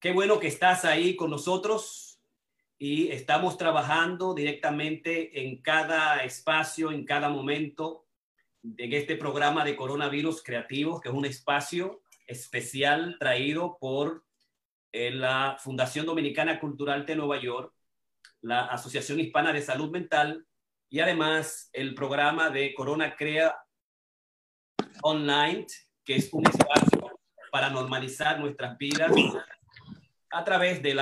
Qué bueno que estás ahí con nosotros y estamos trabajando directamente en cada espacio, en cada momento en este programa de coronavirus creativos, que es un espacio especial traído por eh, la Fundación Dominicana Cultural de Nueva York, la Asociación Hispana de Salud Mental y además el programa de Corona Crea Online, que es un espacio para normalizar nuestras vidas a través de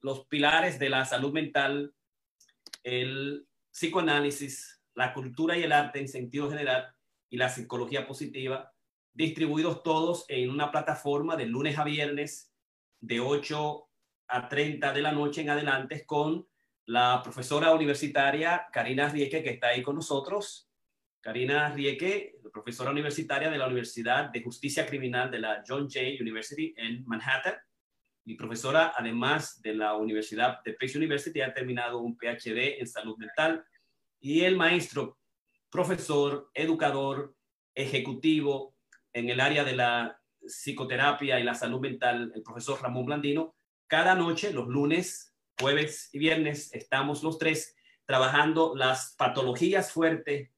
los pilares de la salud mental, el psicoanálisis, la cultura y el arte en sentido general y la psicología positiva, distribuidos todos en una plataforma de lunes a viernes de 8 a 30 de la noche en adelante con la profesora universitaria Karina Rieke, que está ahí con nosotros. Karina Rieke, profesora universitaria de la Universidad de Justicia Criminal de la John Jay University en Manhattan mi profesora, además de la Universidad de Pace University, ha terminado un PhD en salud mental y el maestro, profesor, educador, ejecutivo en el área de la psicoterapia y la salud mental, el profesor Ramón Blandino. Cada noche, los lunes, jueves y viernes, estamos los tres trabajando las patologías fuertes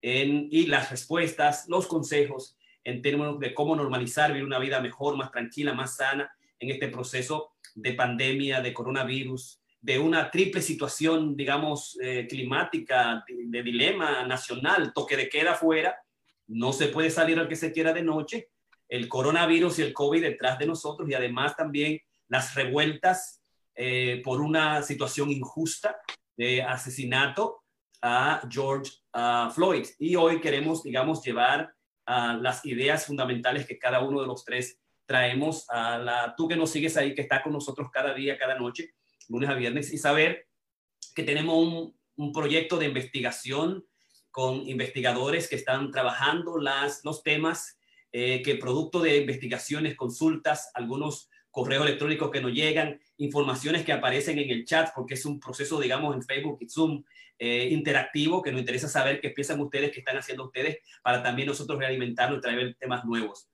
y las respuestas, los consejos en términos de cómo normalizar, vivir una vida mejor, más tranquila, más sana en este proceso de pandemia, de coronavirus, de una triple situación, digamos, eh, climática, de, dilema nacional, toque de queda fuera, no se puede salir al que se quiera de noche, el coronavirus y el COVID detrás de nosotros y además también las revueltas eh, por una situación injusta de asesinato a George Floyd. Y hoy queremos, digamos, llevar a las ideas fundamentales que cada uno de los tres traemos a la, tú que nos sigues ahí, que está con nosotros cada día, cada noche, lunes a viernes, y saber que tenemos un, un proyecto de investigación con investigadores que están trabajando las, los temas, eh, que producto de investigaciones, consultas, algunos correos electrónicos que nos llegan, informaciones que aparecen en el chat, porque es un proceso, digamos, en Facebook y Zoom eh, interactivo, que nos interesa saber qué piensan ustedes, qué están haciendo ustedes, para también nosotros realimentarnos y traer temas nuevos.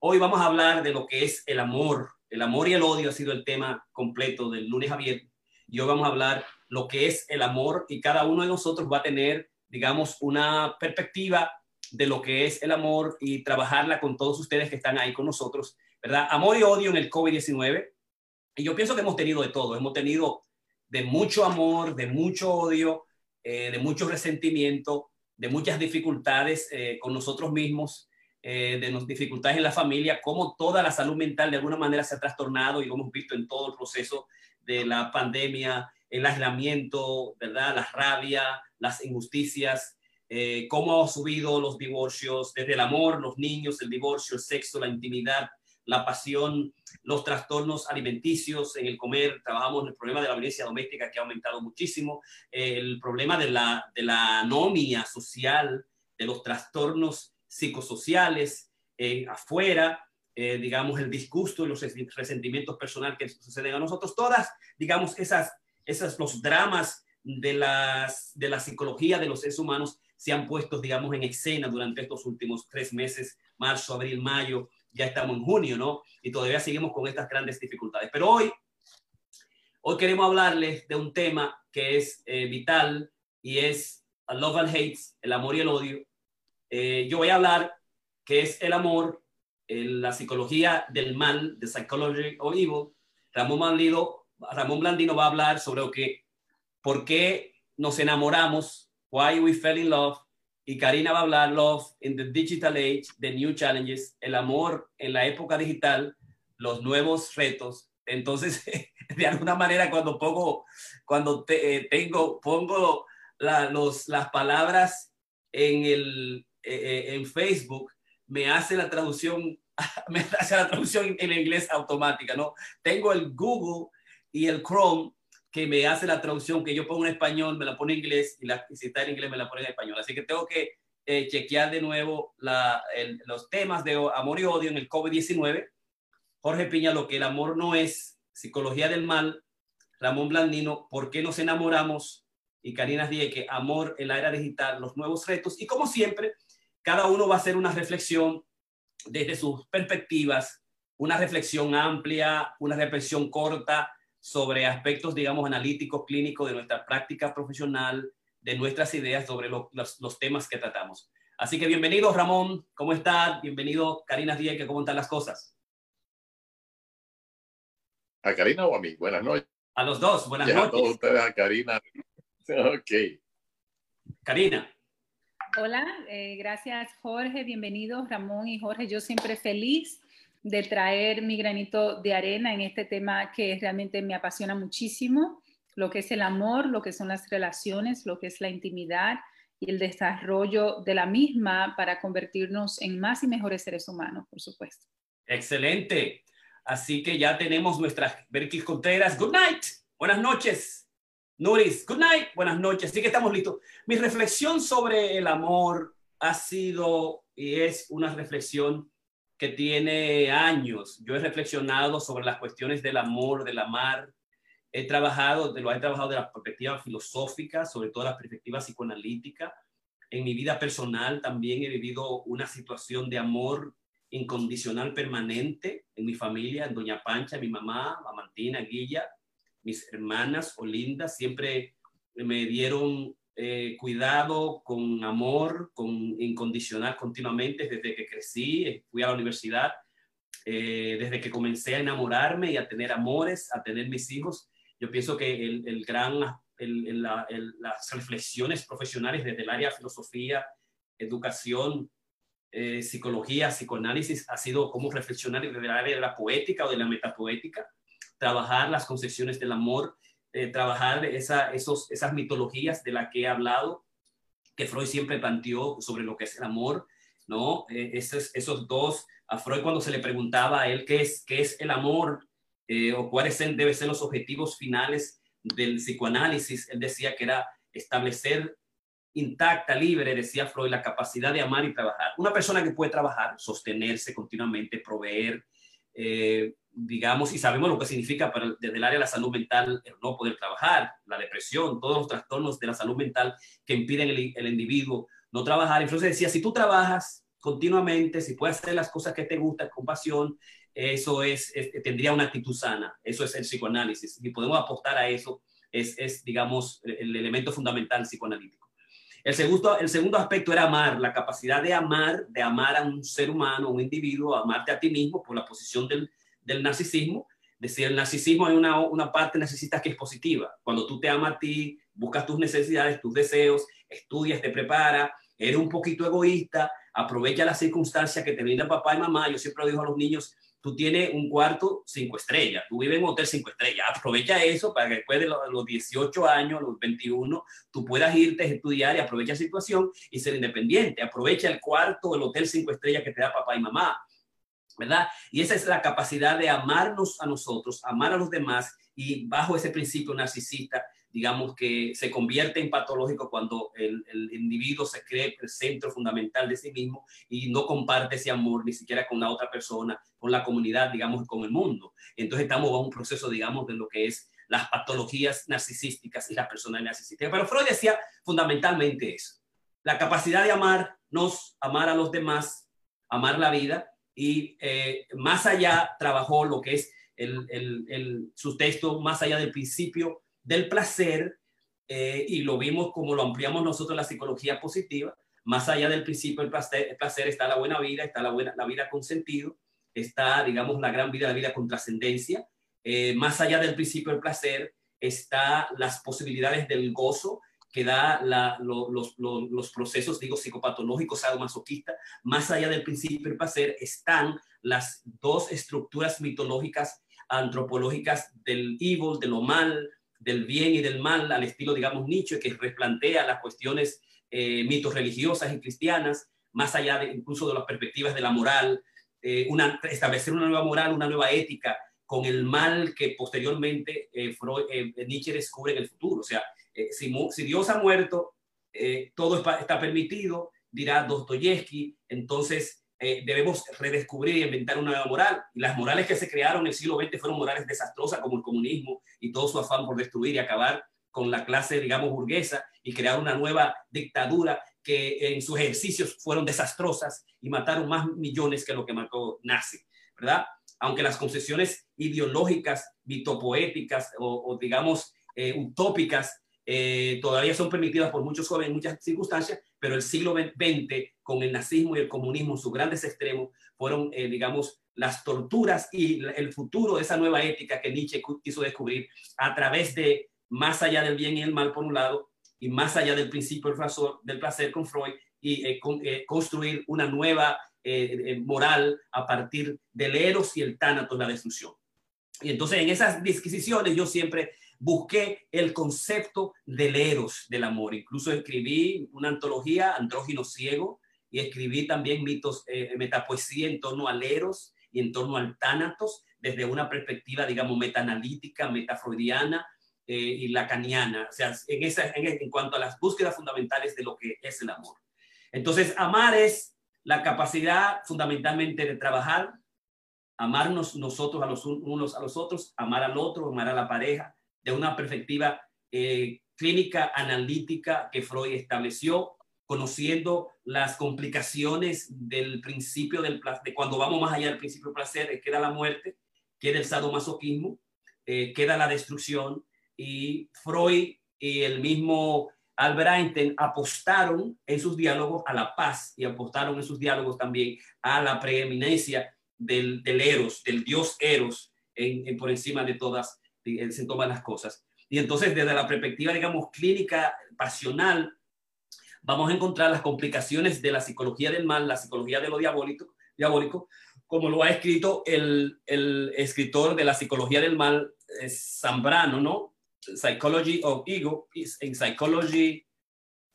Hoy vamos a hablar de lo que es el amor. El amor y el odio ha sido el tema completo del lunes a viernes. Y hoy vamos a hablar lo que es el amor y cada uno de nosotros va a tener, digamos, una perspectiva de lo que es el amor y trabajarla con todos ustedes que están ahí con nosotros, ¿verdad? Amor y odio en el COVID-19. Y yo pienso que hemos tenido de todo. Hemos tenido de mucho amor, de mucho odio, eh, de mucho resentimiento, de muchas dificultades eh, con nosotros mismos, eh, de dificultades en la familia, cómo toda la salud mental de alguna manera se ha trastornado y lo hemos visto en todo el proceso de la pandemia, el aislamiento, ¿verdad? La rabia, las injusticias, eh, cómo ha subido los divorcios, desde el amor, los niños, el divorcio, el sexo, la intimidad, la pasión, los trastornos alimenticios en el comer, trabajamos en el problema de la violencia doméstica que ha aumentado muchísimo, el problema de la, de la anomia social, de los trastornos psicosociales eh, afuera, eh, digamos, el disgusto y los resentimientos personales que suceden a nosotros, todas, digamos, esas, esas los dramas de, las, de la psicología de los seres humanos se han puesto, digamos, en escena durante estos últimos tres meses, marzo, abril, mayo, ya estamos en junio, ¿no? Y todavía seguimos con estas grandes dificultades. Pero hoy, hoy queremos hablarles de un tema que es eh, vital y es love and hate, el amor y el odio, eh, yo voy a hablar que es el amor, la psicología del mal, the psychology of evil. Ramón Blandino, Ramón Blandino va a hablar sobre lo que, por qué nos enamoramos, why we fell in love, y Karina va a hablar Love in the Digital Age, The New Challenges, el amor en la época digital, los nuevos retos. Entonces, de alguna manera, cuando pongo, cuando eh, tengo, pongo los, las palabras en el, eh, en Facebook me hace la traducción, me hace la traducción en inglés automática, ¿no? Tengo el Google y el Chrome que me hace la traducción que yo pongo en español, me la pone en inglés y, la, si está en inglés me la pone en español. Así que tengo que eh, chequear de nuevo la, los temas de amor y odio en el COVID-19. Jorge Piña, lo que el amor no es, psicología del mal, Ramón Blandino, ¿por qué nos enamoramos? Y Karina Dieque, amor en la era digital, los nuevos retos. Y como siempre, cada uno va a hacer una reflexión desde sus perspectivas una reflexión amplia, una reflexión corta sobre aspectos, digamos, analíticos, clínicos de nuestra práctica profesional, de nuestras ideas sobre los, los, temas que tratamos. Así que bienvenido, Ramón, ¿cómo estás? Bienvenido, Karina Díaz, ¿cómo están las cosas? ¿A Karina o a mí? Buenas noches. A los dos, buenas noches. A todos ustedes, a Karina. Ok. Karina. Hola, eh, gracias Jorge, bienvenidos Ramón y Jorge. Yo siempre feliz de traer mi granito de arena en este tema que realmente me apasiona muchísimo, lo que es el amor, lo que son las relaciones, lo que es la intimidad y el desarrollo de la misma para convertirnos en más y mejores seres humanos, por supuesto. Excelente. Así que ya tenemos nuestras Berkis Contreras. Good night. Buenas noches. Nuris, good night. Buenas noches. Así que estamos listos. Mi reflexión sobre el amor ha sido y es una reflexión que tiene años. Yo he reflexionado sobre las cuestiones del amor, del amar. He trabajado, lo he trabajado de la perspectiva filosófica, sobre todo la perspectiva psicoanalítica. En mi vida personal también he vivido una situación de amor incondicional permanente en mi familia, en Doña Pancha, mi mamá, Mamantina, Guilla, mis hermanas Olinda, siempre me dieron eh, cuidado, con amor, con incondicional continuamente desde que crecí, eh, fui a la universidad, eh, desde que comencé a enamorarme y a tener amores, a tener mis hijos. Yo pienso que el, el gran, el, las reflexiones profesionales desde el área filosofía, educación, psicología, psicoanálisis, ha sido como reflexionar desde el área de la poética o de la metapoética, trabajar las concepciones del amor eh, trabajar esa, esas mitologías de las que he hablado, que Freud siempre planteó sobre lo que es el amor, ¿no? Eh, esos, esos dos, a Freud cuando se le preguntaba a él qué es, qué es el amor eh, o cuáles deben ser los objetivos finales del psicoanálisis, él decía que era establecer intacta, libre, decía Freud, la capacidad de amar y trabajar. Una persona que puede trabajar, sostenerse continuamente, proveer, eh, digamos, y sabemos lo que significa para, desde el área de la salud mental el no poder trabajar, la depresión, todos los trastornos de la salud mental que impiden el, individuo no trabajar. Entonces decía, si tú trabajas continuamente, si puedes hacer las cosas que te gustan con pasión, eso es, tendría una actitud sana. Eso es el psicoanálisis. Y podemos apostar a eso, es, es digamos, el elemento fundamental psicoanalítico. El segundo, el segundo aspecto era amar, la capacidad de amar, de amar a un ser humano, a un individuo, amarte a ti mismo por la posición del, del narcisismo. Decir, el narcisismo hay una, una parte necesitas que es positiva. Cuando tú te amas a ti, buscas tus necesidades, tus deseos, estudias, te preparas, eres un poquito egoísta, aprovecha las circunstancias que te brinda papá y mamá. Yo siempre lo digo a los niños, tú tienes un cuarto cinco estrellas, tú vives en un hotel cinco estrellas, aprovecha eso para que después de los, 18 años, los 21, tú puedas irte a estudiar y aprovecha la situación y ser independiente, aprovecha el cuarto del hotel cinco estrellas que te da papá y mamá, ¿verdad? Y esa es la capacidad de amarnos a nosotros, amar a los demás y bajo ese principio narcisista digamos que se convierte en patológico cuando el, individuo se cree el centro fundamental de sí mismo y no comparte ese amor ni siquiera con la otra persona, con la comunidad, digamos, con el mundo. Entonces estamos bajo un proceso, digamos, de lo que es las patologías narcisísticas y las personas narcisísticas. Pero Freud decía fundamentalmente eso, la capacidad de amarnos, amar a los demás, amar la vida y eh, más allá trabajó lo que es el, el, el, su texto, más allá del principio del placer, eh, y lo vimos como lo ampliamos nosotros la psicología positiva, más allá del principio del placer, placer está la buena vida, está la, buena, la vida con sentido, está, digamos, la gran vida, la vida con trascendencia, eh, más allá del principio del placer está las posibilidades del gozo que da los, los, procesos, digo, psicopatológicos, sadomasoquistas, más allá del principio del placer están las dos estructuras mitológicas antropológicas del evil, de lo mal, del bien y del mal al estilo, digamos, Nietzsche, que replantea las cuestiones eh, mitos religiosas y cristianas, más allá de incluso de las perspectivas de la moral, eh, una, establecer una nueva moral, una nueva ética con el mal que posteriormente eh, Nietzsche descubre en el futuro. O sea, si, si, Dios ha muerto, todo está permitido, dirá Dostoyevsky, entonces eh, debemos redescubrir y inventar una nueva moral. Y las morales que se crearon en el siglo XX fueron morales desastrosas, como el comunismo y todo su afán por destruir y acabar con la clase, digamos, burguesa y crear una nueva dictadura que en sus ejercicios fueron desastrosas y mataron más millones que lo que mató Nazi, ¿verdad? aunque las concesiones ideológicas, mitopoéticas o, o digamos eh, utópicas eh, todavía son permitidas por muchos jóvenes en muchas circunstancias, pero el siglo XX, con el nazismo y el comunismo sus grandes extremos, fueron, eh, digamos, las torturas y el futuro de esa nueva ética que Nietzsche quiso descubrir a través de más allá del bien y el mal, por un lado, y más allá del principio del placer con Freud, y construir una nueva moral a partir del eros y el tánatos, la destrucción. Y entonces en esas disquisiciones yo siempre busqué el concepto del eros del amor. Incluso escribí una antología, Andrógino Ciego, y escribí también mitos, eh, metapoesía en torno al eros y en torno al tánatos, desde una perspectiva, digamos, metanalítica, metafreudiana eh, y lacaniana, o sea, en, esa, en, cuanto a las búsquedas fundamentales de lo que es el amor. Entonces, amar es la capacidad fundamentalmente de trabajar, amarnos nosotros a los unos a los otros, amar al otro, amar a la pareja, de una perspectiva eh, clínica analítica que Freud estableció, conociendo las complicaciones del principio del placer, de cuando vamos más allá del principio del placer, queda la muerte, queda el sadomasoquismo, eh, queda la destrucción, y Freud y el mismo Albert Einstein apostaron en sus diálogos a la paz y apostaron en sus diálogos también a la preeminencia del, del Eros, del dios Eros, por encima de todas se toman las cosas. Y entonces, desde la perspectiva, digamos, clínica, pasional, vamos a encontrar las complicaciones de la psicología del mal, la psicología de lo diabólico, diabólico como lo ha escrito el, el escritor de la psicología del mal, Zambrano, ¿no? Psychology of Ego, en Psychology,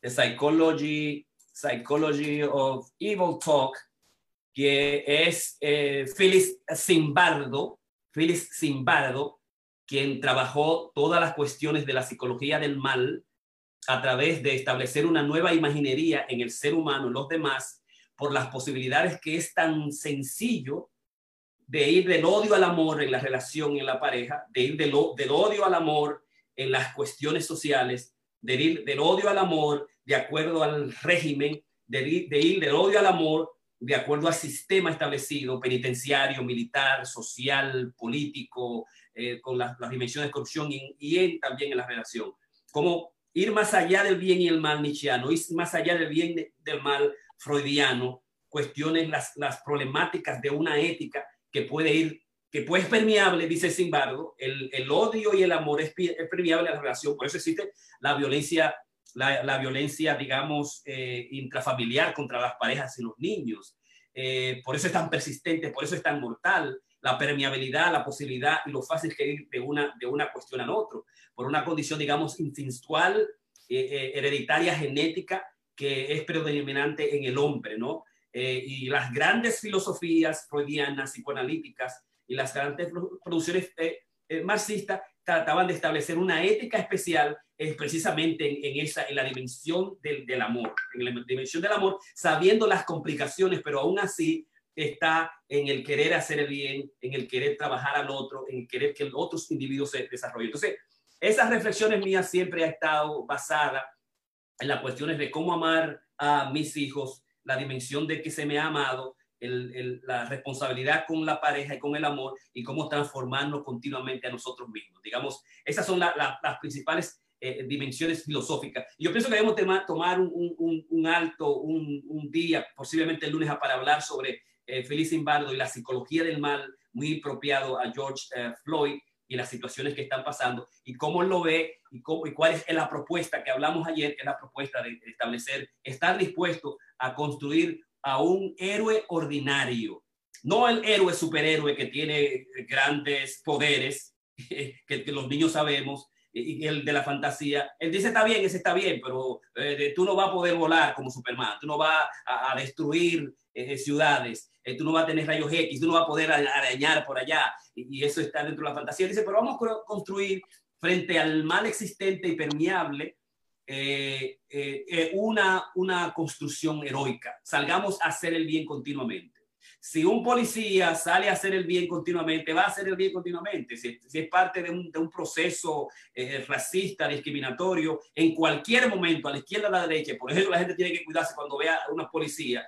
the Psychology, Psychology of Evil Talk, que es eh, Phyllis Zimbardo, Phyllis Zimbardo, quien trabajó todas las cuestiones de la psicología del mal a través de establecer una nueva imaginería en el ser humano, los demás, por las posibilidades que es tan sencillo de ir del odio al amor en la relación en la pareja, de ir del, del odio al amor en las cuestiones sociales, de ir del odio al amor de acuerdo al régimen, de ir, de ir del odio al amor de acuerdo al sistema establecido, penitenciario, militar, social, político, eh, con las, dimensiones de corrupción y, también en la relación. Como ir más allá del bien y el mal nietzscheano, ir más allá del bien y del mal freudiano, cuestiones las, las problemáticas de una ética que puede ir, que puede ser permeable, dice sin embargo, el, el odio y el amor es, es, permeable a la relación, por eso existe la violencia, la, la violencia, digamos, eh, intrafamiliar contra las parejas y los niños. Eh, por eso es tan persistente, por eso es tan mortal la permeabilidad, la posibilidad y lo fácil que ir de una, de una cuestión a otro, por una condición, digamos, instintual, eh, eh, hereditaria, genética, que es predominante en el hombre, ¿no? Eh, y las grandes filosofías freudianas, psicoanalíticas y las grandes producciones marxistas trataban de establecer una ética especial precisamente en, esa, en la dimensión del, del amor, en la dimensión del amor, sabiendo las complicaciones, pero aún así está en el querer hacer bien, en el querer trabajar al otro, en querer que otros individuos se desarrollen. Entonces, esas reflexiones mías siempre ha estado basada en las cuestiones de cómo amar a mis hijos, la dimensión de que se me ha amado, la responsabilidad con la pareja y con el amor y cómo transformarnos continuamente a nosotros mismos. Digamos, esas son las principales eh, dimensiones filosóficas. Yo pienso que debemos tomar un, un alto, un, día, posiblemente el lunes, para hablar sobre eh, Félix Zimbardo y la psicología del mal, muy apropiado a George eh, Floyd y las situaciones que están pasando y cómo lo ve y, cómo, y cuál es la propuesta que hablamos ayer, que es la propuesta de establecer, estar dispuesto a construir a un héroe ordinario, no el héroe superhéroe que tiene grandes poderes, que, los niños sabemos, y el de la fantasía, él dice está bien, ese está bien, pero eh, tú no vas a poder volar como Superman, tú no vas a, destruir eh, ciudades, eh, tú no vas a tener rayos X, tú no vas a poder arañar por allá, y, eso está dentro de la fantasía. Dice, pero vamos a construir frente al mal existente y permeable eh, eh, una, una construcción heroica. Salgamos a hacer el bien continuamente. Si un policía sale a hacer el bien continuamente, va a hacer el bien continuamente. Si, es parte de un, de un proceso racista, discriminatorio, en cualquier momento, a la izquierda a la derecha, por ejemplo, la gente tiene que cuidarse cuando vea a una policía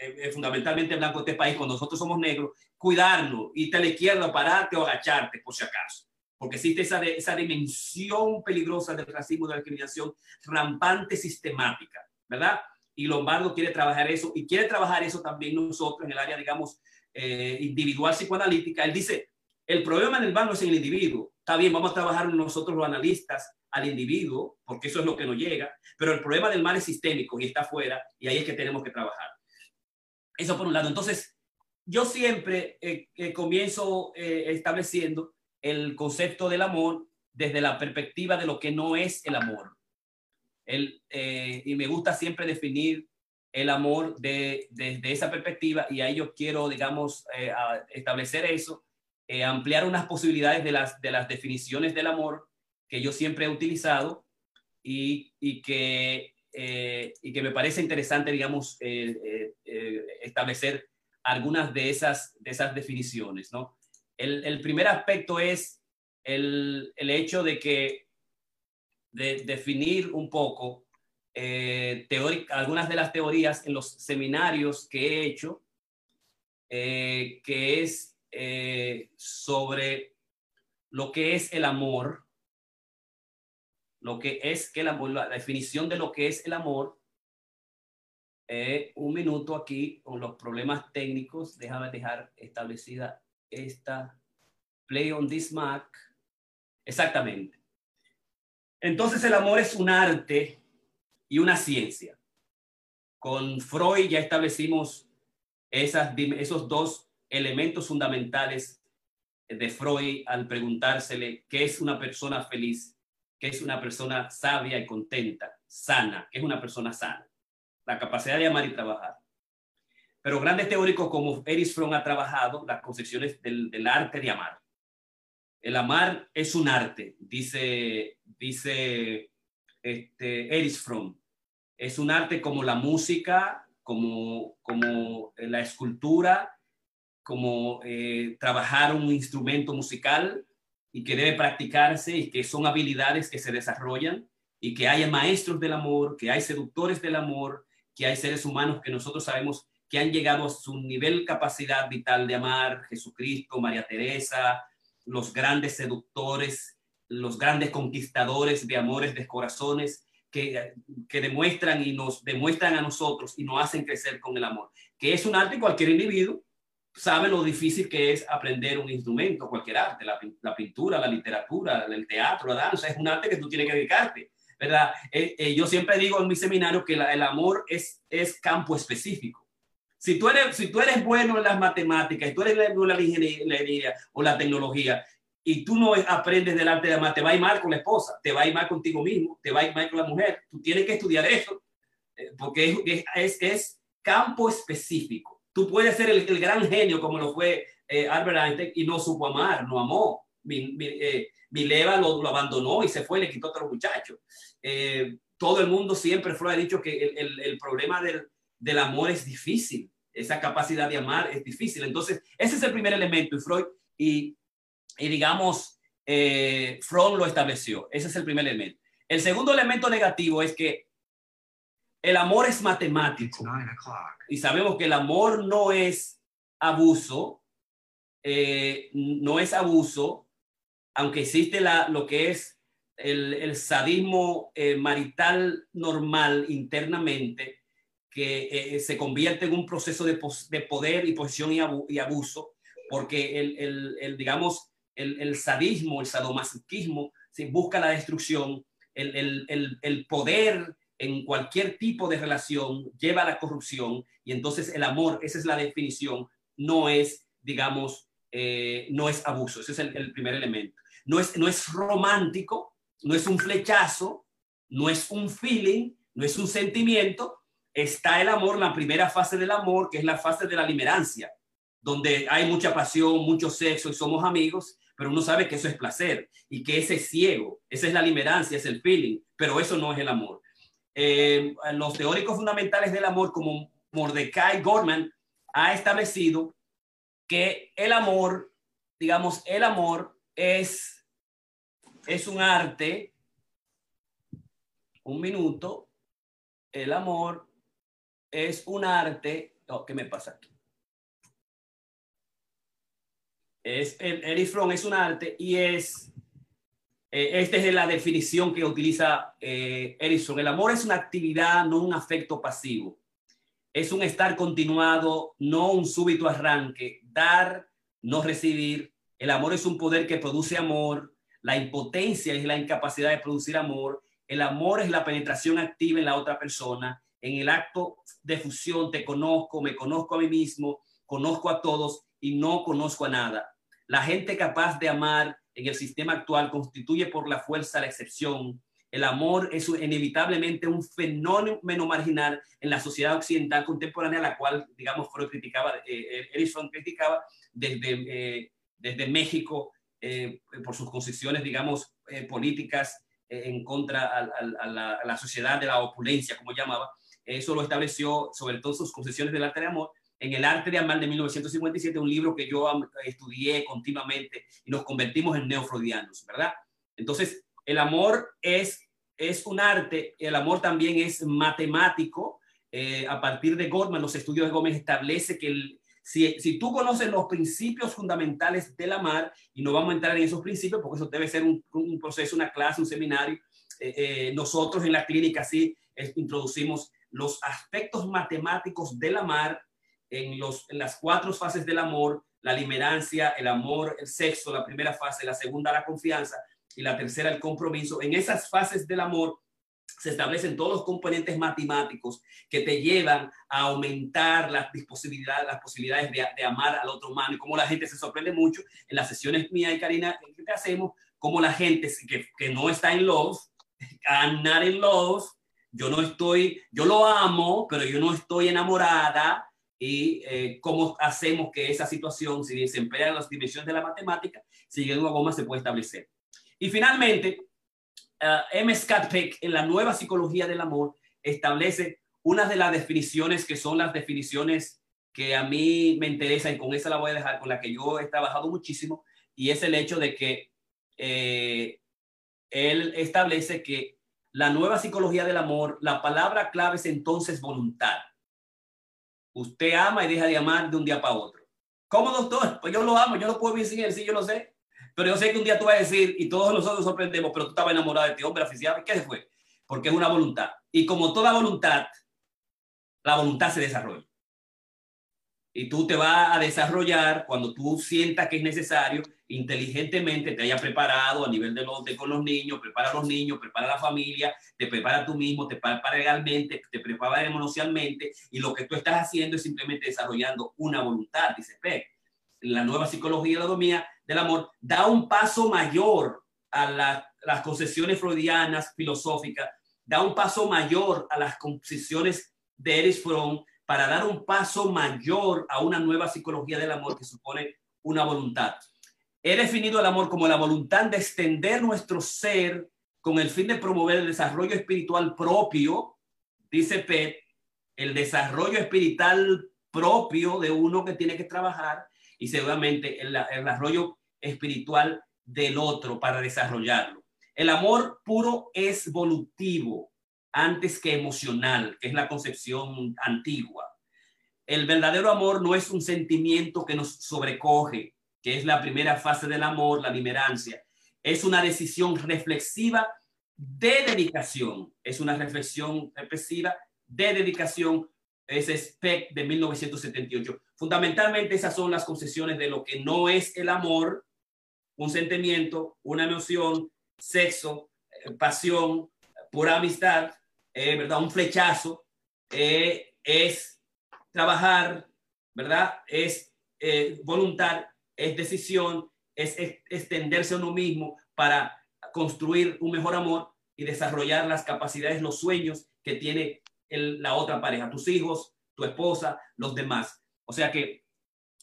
eh, fundamentalmente blanco de este país, cuando nosotros somos negros, cuidarlo, irte a la izquierda, pararte o agacharte, por si acaso. Porque existe esa, esa dimensión peligrosa del racismo, de la discriminación rampante sistemática, ¿verdad? Y Lombardo quiere trabajar eso y quiere trabajar eso también nosotros en el área, digamos, eh, individual psicoanalítica. Él dice, el problema en el banco es el individuo. Está bien, vamos a trabajar nosotros los analistas al individuo, porque eso es lo que nos llega, pero el problema del mal es sistémico y está afuera, y ahí es que tenemos que trabajar. Eso por un lado. Entonces, yo siempre eh, eh, comienzo eh, estableciendo el concepto del amor desde la perspectiva de lo que no es el amor. El, y me gusta siempre definir el amor de, desde esa perspectiva y ahí yo quiero, digamos, establecer eso, ampliar unas posibilidades de las, de las definiciones del amor que yo siempre he utilizado y, y que eh, y que me parece interesante, digamos, eh, eh, establecer algunas de esas, de esas definiciones. ¿no? El, el primer aspecto es el, el, hecho de que de definir un poco algunas de las teorías en los seminarios que he hecho, que es sobre lo que es el amor lo que es que el amor, la definición de lo que es el amor. Eh, un minuto aquí con los problemas técnicos. Déjame dejar establecida esta play on this Mac. Exactamente. Entonces el amor es un arte y una ciencia. Con Freud ya establecimos esas, esos dos elementos fundamentales de Freud al preguntársele qué es una persona feliz que es una persona sabia y contenta, sana, que es una persona sana, la capacidad de amar y trabajar. Pero grandes teóricos como Erich Fromm ha trabajado las concepciones del, arte de amar. El amar es un arte, dice, dice este, Erich Fromm. Es un arte como la música, como, como la escultura, como eh, trabajar un instrumento musical, y que debe practicarse y que son habilidades que se desarrollan y que haya maestros del amor, que hay seductores del amor, que hay seres humanos que nosotros sabemos que han llegado a su nivel capacidad vital de amar, Jesucristo, María Teresa, los grandes seductores, los grandes conquistadores de amores, de corazones, que, que demuestran y nos demuestran a nosotros y nos hacen crecer con el amor, que es un arte cualquier individuo sabe lo difícil que es aprender un instrumento, cualquier arte, la, pintura, la literatura, el teatro, la danza, es un arte que tú tienes que dedicarte, ¿verdad? Eh, eh, yo siempre digo en mi seminario que el amor es, es campo específico. Si tú, eres, si tú eres bueno en las matemáticas, y tú eres bueno en la ingeniería o la tecnología, y tú no aprendes del arte de amar, te va a ir mal con la esposa, te va a ir mal contigo mismo, te va a ir mal con la mujer. Tú tienes que estudiar eso, eh, porque es, es, es campo específico Tú puedes ser el, gran genio como lo fue eh, Albert Einstein y no supo amar, no amó. Mileva eh, lo, lo, abandonó y se fue le quitó a otro muchacho. Eh, todo el mundo siempre Freud ha dicho que el, el, problema del, del, amor es difícil, esa capacidad de amar es difícil. Entonces, ese es el primer elemento y Freud, y, y digamos, Freud lo estableció, ese es el primer elemento. El segundo elemento negativo es que el amor es matemático. Y sabemos que el amor no es abuso, eh, no es abuso, aunque existe la, lo que es el, sadismo eh, marital normal internamente, que eh, se convierte en un proceso de, poder y posición y, abuso, porque el, digamos, el, sadismo, el sadomasoquismo, se busca la destrucción, el, poder en cualquier tipo de relación lleva a la corrupción y entonces el amor, esa es la definición, no es, digamos, eh, no es abuso, ese es el, primer elemento. No es, no es romántico, no es un flechazo, no es un feeling, no es un sentimiento, está el amor, la primera fase del amor, que es la fase de la limerancia, donde hay mucha pasión, mucho sexo y somos amigos, pero uno sabe que eso es placer y que ese es ciego, esa es la limerancia, es el feeling, pero eso no es el amor. Eh, los teóricos fundamentales del amor, como Mordecai Gorman, ha establecido que el amor, digamos, el amor es, es un arte, un minuto, el amor es un arte Oh, ¿Qué me pasa aquí? Es, el, Fromm es un arte y es, eh, esta es la definición que utiliza eh, Erickson. El amor es una actividad, no un afecto pasivo. Es un estar continuado, no un súbito arranque. Dar, no recibir. El amor es un poder que produce amor. La impotencia es la incapacidad de producir amor. El amor es la penetración activa en la otra persona. En el acto de fusión te conozco, me conozco a mí mismo, conozco a todos y no conozco a nada. La gente capaz de amar en el sistema actual constituye por la fuerza la excepción. El amor es inevitablemente un fenómeno marginal en la sociedad occidental contemporánea, la cual, digamos, Freud criticaba, eh, Edison criticaba desde, eh, desde México eh, por sus concesiones, digamos, eh, políticas eh, en contra a, la, a, la, sociedad de la opulencia, como llamaba. Eso lo estableció sobre todo sus concesiones del arte de amor en El arte de amar de 1957, un libro que yo estudié continuamente y nos convertimos en neofreudianos, ¿verdad? Entonces, el amor es, es un arte, el amor también es matemático. Eh, a partir de Goldman, los estudios de Gómez establece que el, si, si, tú conoces los principios fundamentales del amar, y no vamos a entrar en esos principios porque eso debe ser un, un proceso, una clase, un seminario, eh, eh, nosotros en la clínica sí introducimos los aspectos matemáticos del amar en, los, en las cuatro fases del amor, la limerancia, el amor, el sexo, la primera fase, la segunda la confianza y la tercera el compromiso. En esas fases del amor se establecen todos los componentes matemáticos que te llevan a aumentar las posibilidades, las posibilidades de, de, amar al otro humano y como la gente se sorprende mucho en las sesiones mía y Karina que te hacemos, como la gente que, que no está en love, I'm not in love, yo no estoy, yo lo amo, pero yo no estoy enamorada, y eh, cómo hacemos que esa situación, si se emplean las dimensiones de la matemática, siguiendo a goma se puede establecer. Y finalmente, uh, M. Scott en la nueva psicología del amor, establece una de las definiciones que son las definiciones que a mí me interesan y con esa la voy a dejar, con la que yo he trabajado muchísimo, y es el hecho de que eh, él establece que la nueva psicología del amor, la palabra clave es entonces voluntad. Usted ama y deja de amar de un día para otro. ¿Cómo, doctor? Pues yo lo amo, yo no puedo vivir sin él, sí, yo lo sé. Pero yo sé que un día tú vas a decir, y todos nosotros sorprendemos, pero tú estabas enamorado de este hombre oficial. ¿Qué se fue? Porque es una voluntad. Y como toda voluntad, la voluntad se desarrolla. Y tú te vas a desarrollar cuando tú sientas que es necesario, inteligentemente te haya preparado a nivel de, los, de con los niños, prepara a los niños, prepara a la familia, te prepara tú mismo, te prepara legalmente, te prepara emocionalmente y lo que tú estás haciendo es simplemente desarrollando una voluntad, dice Peck. La nueva psicología de la domía del amor da un paso mayor a la, las concesiones freudianas filosóficas, da un paso mayor a las concesiones de Erich Fromm para dar un paso mayor a una nueva psicología del amor que supone una voluntad. He definido el amor como la voluntad de extender nuestro ser con el fin de promover el desarrollo espiritual propio, dice Pet, el desarrollo espiritual propio de uno que tiene que trabajar y seguramente el, desarrollo espiritual del otro para desarrollarlo. El amor puro es volutivo, antes que emocional, que es la concepción antigua. El verdadero amor no es un sentimiento que nos sobrecoge, que es la primera fase del amor, la limerancia. Es una decisión reflexiva de dedicación. Es una reflexión reflexiva de dedicación. Ese spec de 1978. Fundamentalmente esas son las concesiones de lo que no es el amor, un sentimiento, una emoción, sexo, eh, pasión, pura amistad, eh, ¿verdad? Un flechazo, eh, es trabajar, ¿verdad? Es eh, voluntad, es decisión, es, es, extenderse a uno mismo para construir un mejor amor y desarrollar las capacidades, los sueños que tiene la otra pareja, tus hijos, tu esposa, los demás. O sea que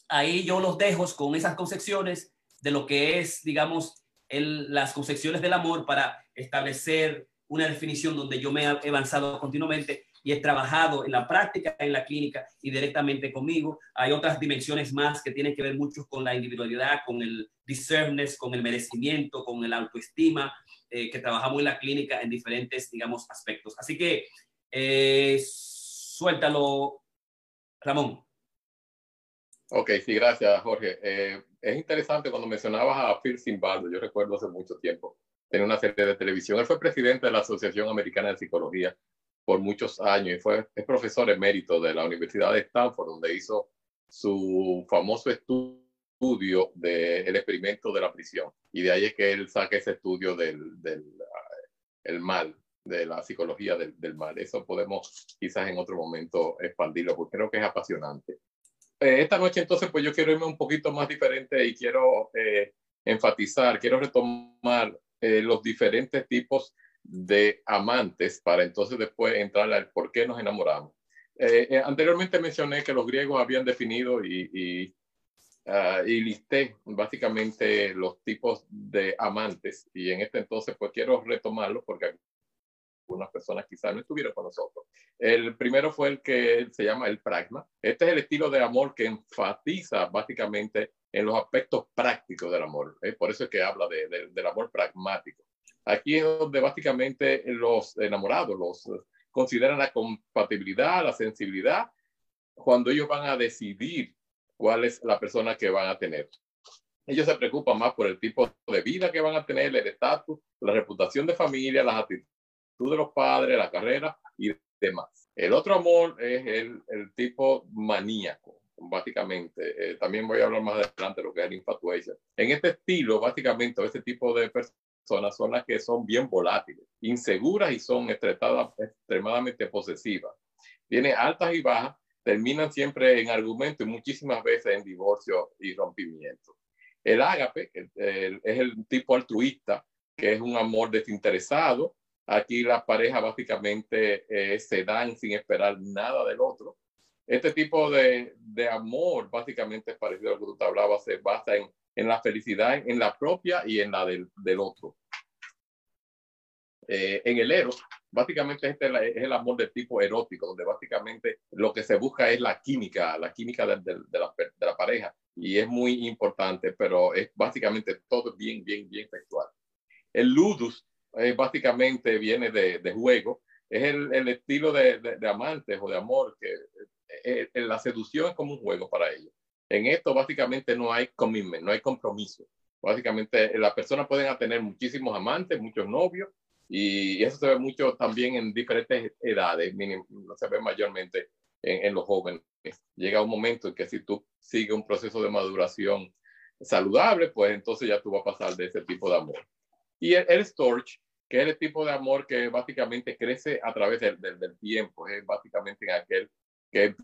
ahí yo los dejo con esas concepciones de lo que es, digamos, el, las concepciones del amor para establecer una definición donde yo me he avanzado continuamente y he trabajado en la práctica, en la clínica y directamente conmigo. Hay otras dimensiones más que tienen que ver mucho con la individualidad, con el discernment, con el merecimiento, con el autoestima, eh, que trabajamos en la clínica en diferentes, digamos, aspectos. Así que eh, suéltalo, Ramón. Ok, sí, gracias, Jorge. Eh, es interesante cuando mencionabas a Phil Zimbaldo, yo recuerdo hace mucho tiempo, en una serie de televisión. Él fue presidente de la Asociación Americana de Psicología por muchos años y fue es profesor emérito de la Universidad de Stanford, donde hizo su famoso estudio del experimento de la prisión. Y de ahí es que él saca ese estudio del, del el mal, de la psicología del, del, mal. Eso podemos quizás en otro momento expandirlo, porque creo que es apasionante. Eh, esta noche entonces, pues yo quiero irme un poquito más diferente y quiero eh, enfatizar, quiero retomar eh, los diferentes tipos de amantes para entonces después entrar al por qué nos enamoramos. Eh, eh, anteriormente mencioné que los griegos habían definido y, y, uh, y, listé básicamente los tipos de amantes y en este entonces pues quiero retomarlos porque algunas personas quizás no estuvieron con nosotros. El primero fue el que se llama el pragma. Este es el estilo de amor que enfatiza básicamente en los aspectos prácticos del amor. ¿eh? Por eso es que habla de, de, del amor pragmático. Aquí es donde básicamente los enamorados los consideran la compatibilidad, la sensibilidad, cuando ellos van a decidir cuál es la persona que van a tener. Ellos se preocupan más por el tipo de vida que van a tener, el estatus, la reputación de familia, las actitudes de los padres, la carrera y demás. El otro amor es el, el tipo maníaco, básicamente. Eh, también voy a hablar más adelante de lo que es el infatuation. En este estilo, básicamente, este tipo de personas son zonas que son bien volátiles, inseguras y son extremadamente posesivas. Tiene altas y bajas, terminan siempre en argumento y muchísimas veces en divorcio y rompimiento. El ágape es el tipo altruista, que es un amor desinteresado. Aquí las parejas básicamente eh, se dan sin esperar nada del otro. Este tipo de, de amor, básicamente es parecido a lo que tú te hablabas, se basa en en la felicidad, en la propia y en la del, del otro. Eh, en el eros, básicamente este es el amor del tipo erótico, donde básicamente lo que se busca es la química, la química de, de, de, la, de la, pareja, y es muy importante, pero es básicamente todo bien, bien, bien sexual. El ludus eh, básicamente viene de, juego, es el, el estilo de, amantes o de amor que eh, eh, la seducción es como un juego para ellos. En esto básicamente no hay commitment, no hay compromiso. Básicamente las personas pueden tener muchísimos amantes, muchos novios, y eso se ve mucho también en diferentes edades, no se ve mayormente en, en, los jóvenes. Llega un momento en que si tú sigues un proceso de maduración saludable, pues entonces ya tú vas a pasar de ese tipo de amor. Y el, el que es el tipo de amor que básicamente crece a través del, del, del tiempo, es básicamente en aquel que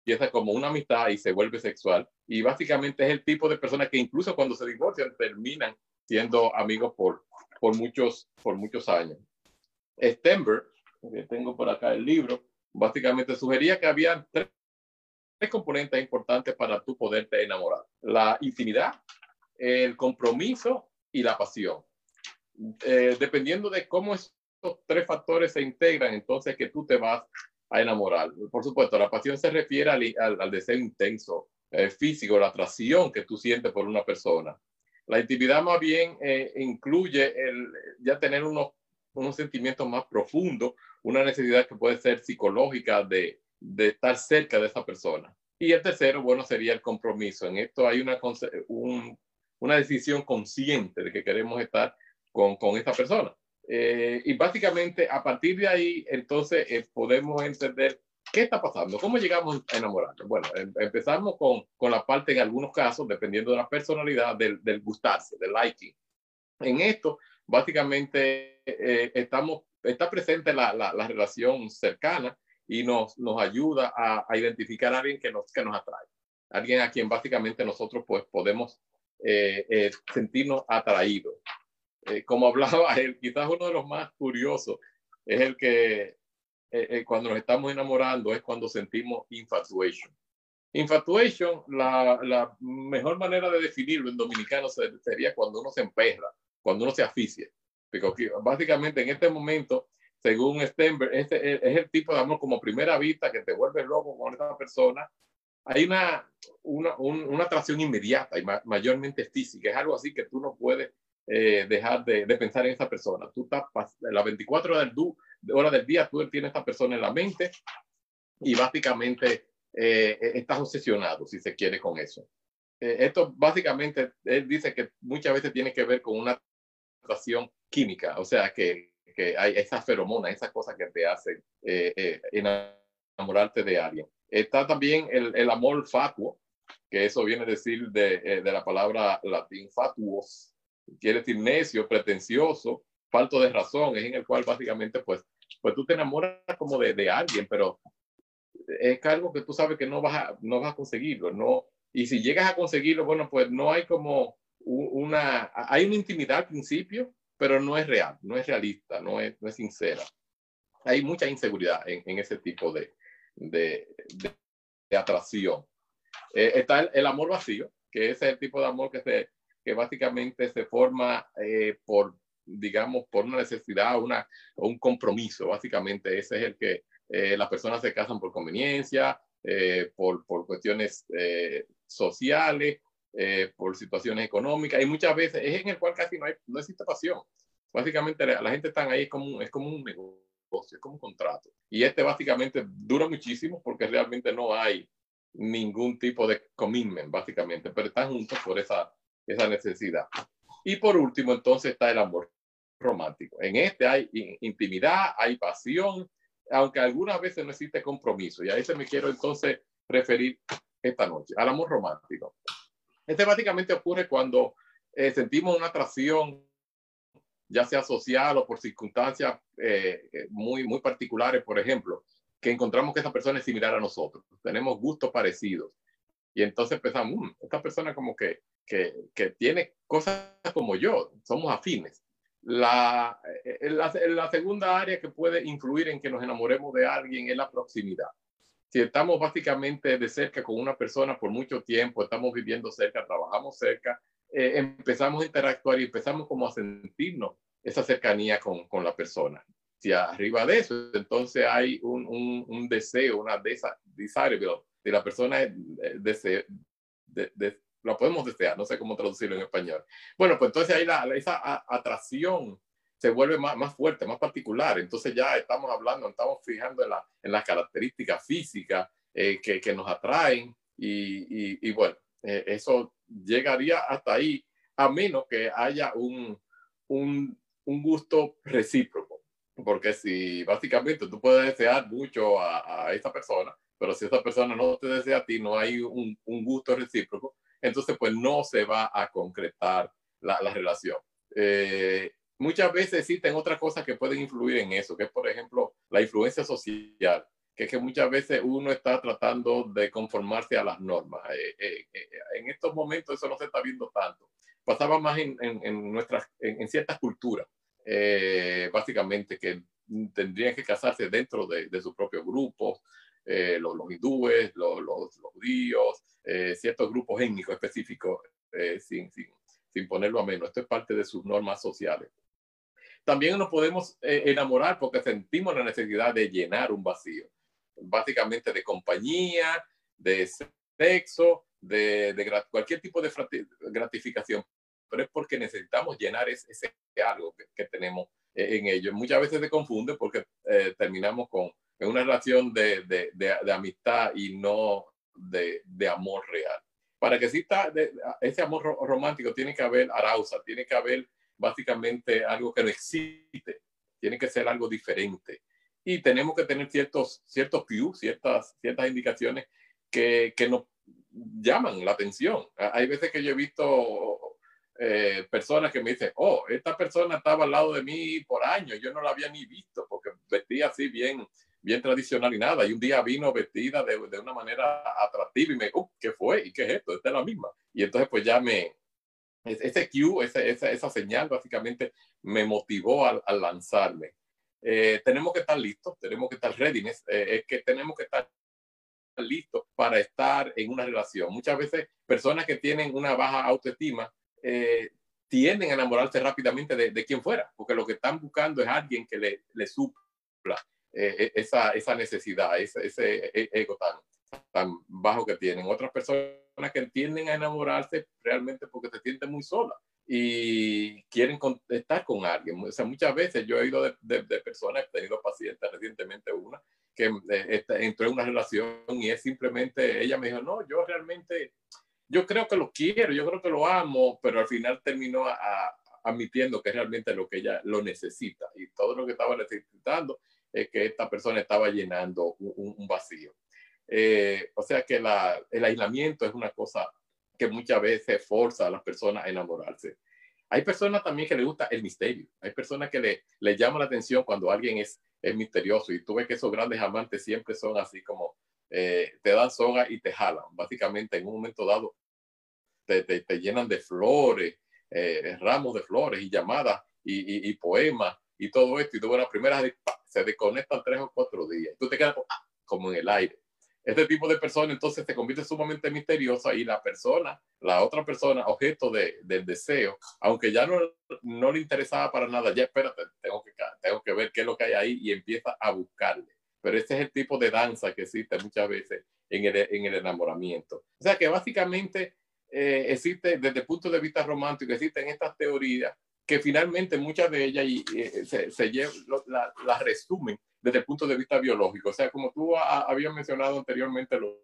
empieza como una amistad y se vuelve sexual. Y básicamente es el tipo de persona que incluso cuando se divorcian terminan siendo amigos por, por, muchos, por muchos años. Stenberg, que tengo por acá el libro, básicamente sugería que había tres, tres componentes importantes para tu poderte enamorar. La intimidad, el compromiso y la pasión. Eh, dependiendo de cómo estos tres factores se integran, entonces que tú te vas a enamorar. Por supuesto, la pasión se refiere al, al, deseo intenso, eh, físico, la atracción que tú sientes por una persona. La intimidad más bien eh, incluye el ya tener unos, unos sentimientos más profundos, una necesidad que puede ser psicológica de, de estar cerca de esa persona. Y el tercero, bueno, sería el compromiso. En esto hay una, un, una decisión consciente de que queremos estar con, con esta persona. Eh, y básicamente a partir de ahí, entonces eh, podemos entender qué está pasando, cómo llegamos a enamorarnos. Bueno, em empezamos con, con, la parte en algunos casos, dependiendo de la personalidad, del, del gustarse, del liking. En esto, básicamente, eh, estamos, está presente la, la, la, relación cercana y nos, nos ayuda a, a, identificar a alguien que nos, que nos atrae. Alguien a quien básicamente nosotros pues podemos eh, eh, sentirnos atraídos eh, como hablaba él, quizás uno de los más curiosos es el que eh, eh, cuando nos estamos enamorando es cuando sentimos infatuation. Infatuation, la, la, mejor manera de definirlo en dominicano sería cuando uno se emperra, cuando uno se asfixia. Porque básicamente en este momento, según Stenberg, este es el tipo de amor como primera vista que te vuelve loco con esa persona. Hay una, una, un, una atracción inmediata y ma mayormente física. Es algo así que tú no puedes eh, dejar de, de, pensar en esa persona. Tú estás las 24 horas del, horas del día, tú tienes esta persona en la mente y básicamente eh, estás obsesionado, si se quiere, con eso. Eh, esto básicamente, él dice que muchas veces tiene que ver con una atracción química, o sea, que, que hay esas feromonas, esas cosas que te hacen eh, enamorarte de alguien. Está también el, el, amor fatuo, que eso viene a decir de, de la palabra latín fatuos, quiere decir necio, pretencioso, falto de razón, es en el cual básicamente pues, pues tú te enamoras como de, de alguien, pero es algo que tú sabes que no vas a, no vas a conseguirlo, no, y si llegas a conseguirlo, bueno, pues no hay como una, hay una intimidad al principio, pero no es real, no es realista, no es, no es sincera. Hay mucha inseguridad en, en ese tipo de, de, de, atracción. Eh, está el, amor vacío, que es el tipo de amor que, se, que básicamente se forma eh, por, digamos, por una necesidad una, un compromiso. Básicamente ese es el que eh, las personas se casan por conveniencia, eh, por, por, cuestiones eh, sociales, por situaciones económicas, y muchas veces es en el cual casi no, hay, no existe pasión. Básicamente la, gente está ahí, es como, es como un negocio, es como un contrato. Y este básicamente dura muchísimo porque realmente no hay ningún tipo de commitment, básicamente, pero están juntos por esa, esa necesidad. Y por último, entonces está el amor romántico. En este hay intimidad, hay pasión, aunque algunas veces no existe compromiso. Y a ese me quiero entonces referir esta noche, al amor romántico. Este básicamente ocurre cuando eh, sentimos una atracción, ya sea social o por circunstancias eh, eh, muy, muy particulares, por ejemplo, que encontramos que esa persona es similar a nosotros, tenemos gustos parecidos. Y entonces pensamos, mm, esta persona como que, que, tiene cosas como yo, somos afines. La, eh, la, la, segunda área que puede influir en que nos enamoremos de alguien es la proximidad. Si estamos básicamente de cerca con una persona por mucho tiempo, estamos viviendo cerca, trabajamos cerca, eh, empezamos a interactuar y empezamos como a sentirnos esa cercanía con, con la persona. Si arriba de eso, entonces hay un, un, un deseo, una desirability de la persona eh, deseo, de, lo podemos desear, no sé cómo traducirlo en español. Bueno, pues entonces ahí la, esa atracción se vuelve más, más, fuerte, más particular. Entonces ya estamos hablando, estamos fijando en, la, en las características físicas eh, que, que, nos atraen y, y, y bueno, eh, eso llegaría hasta ahí a menos que haya un, un, un, gusto recíproco. Porque si básicamente tú puedes desear mucho a, a esa persona, pero si esa persona no te desea a ti, no hay un, un gusto recíproco, entonces pues no se va a concretar la, la relación. Eh, muchas veces existen otras cosas que pueden influir en eso, que es por ejemplo la influencia social, que es que muchas veces uno está tratando de conformarse a las normas. Eh, eh, eh en estos momentos eso no se está viendo tanto. Pasaba más en, en, en nuestras, en, en, ciertas culturas, eh, básicamente, que tendrían que casarse dentro de, de su propio grupo, los, los, hindúes, los, los, los judíos, eh, ciertos grupos étnicos específicos eh, sin, sin, sin, ponerlo a menos. Esto es parte de sus normas sociales. También nos podemos eh, enamorar porque sentimos la necesidad de llenar un vacío, básicamente de compañía, de sexo, de, de cualquier tipo de gratificación, pero es porque necesitamos llenar ese, ese algo que, que tenemos en ellos. Muchas veces se confunde porque terminamos con una relación de, de, de, amistad y no de, de amor real. Para que exista ese amor romántico tiene que haber arausa, tiene que haber básicamente algo que no existe, tiene que ser algo diferente. Y tenemos que tener ciertos, ciertos cues, ciertas, ciertas indicaciones que, que nos llaman la atención. Hay veces que yo he visto eh, personas que me dicen, oh, esta persona estaba al lado de mí por años, yo no la había ni visto porque vestía así bien, bien tradicional y nada. Y un día vino vestida de, de una manera atractiva y me, uh, ¿qué fue? ¿Y qué es esto? Esta es la misma. Y entonces pues ya me, ese cue, ese, esa, esa señal básicamente me motivó al, al lanzarme. Eh, tenemos que estar listos, tenemos que estar readiness, eh, es que tenemos que estar listos para estar en una relación. Muchas veces personas que tienen una baja autoestima eh, tienden a enamorarse rápidamente de, de, quien fuera, porque lo que están buscando es alguien que le, le supla eh, esa, esa, necesidad, ese, ese, e, ego tan, tan bajo que tienen. Otras personas que tienden a enamorarse realmente porque se sienten muy solas y quieren estar con alguien. O sea, muchas veces yo he oído de, de, de, personas, he tenido pacientes recientemente una, que eh, entró en una relación y es simplemente, ella me dijo, no, yo realmente, yo creo que lo quiero, yo creo que lo amo, pero al final terminó admitiendo que realmente lo que ella lo necesita y todo lo que estaba necesitando es que esta persona estaba llenando un, vacío. Eh, o sea que la, el aislamiento es una cosa que muchas veces forza a las personas a enamorarse. Hay personas también que le gusta el misterio. Hay personas que le, le llama la atención cuando alguien es, es misterioso. Y tú ves que esos grandes amantes siempre son así como eh, te dan soga y te jalan. Básicamente, en un momento dado, te, te, llenan de flores, eh, ramos de flores y llamadas y, y, poemas y todo esto. Y tú ves las primeras, se desconectan tres o cuatro días. Y tú te quedas como en el aire este tipo de persona entonces se convierte sumamente misteriosa y la persona, la otra persona, objeto de, del deseo, aunque ya no, no le interesaba para nada, ya espérate, tengo que, tengo que ver qué es lo que hay ahí y empieza a buscarle. Pero ese es el tipo de danza que existe muchas veces en el, en el enamoramiento. O sea que básicamente eh, existe desde el punto de vista romántico, existen estas teorías que finalmente muchas de ellas y, eh, se, se la, la resumen desde el punto de vista biológico. O sea, como tú habías mencionado anteriormente los,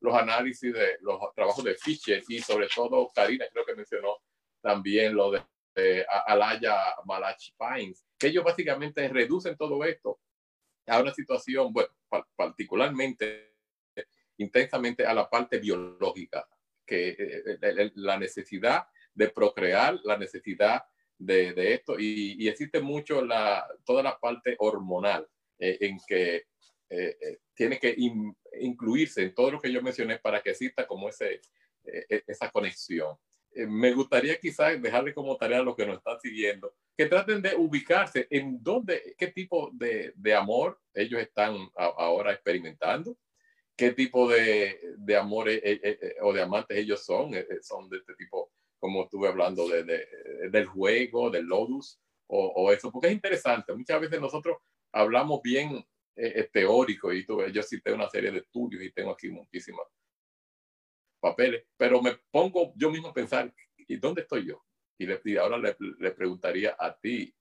los análisis de los trabajos de Fischer y sobre todo Karina creo que mencionó también lo de, Alaya Malachi Pines, que ellos básicamente reducen todo esto a una situación, bueno, particularmente intensamente a la parte biológica, que eh, eh, la necesidad de procrear, la necesidad de, de esto, y, y, existe mucho la, toda la parte hormonal eh, en que eh, eh, tiene que incluirse en todo lo que yo mencioné para que exista como ese, esa conexión. Me gustaría quizás dejarle como tarea a los que nos están siguiendo que traten de ubicarse en dónde, qué tipo de, de amor ellos están ahora experimentando, qué tipo de, de amor o de amantes ellos son, son de este tipo, como estuve hablando, de, del juego, del lodus o, o, eso, porque es interesante. Muchas veces nosotros hablamos bien eh, eh, teórico y tú, yo cité una serie de estudios y tengo aquí muchísimos papeles, pero me pongo yo mismo a pensar, ¿y dónde estoy yo? Y, le, ahora le, preguntaría a ti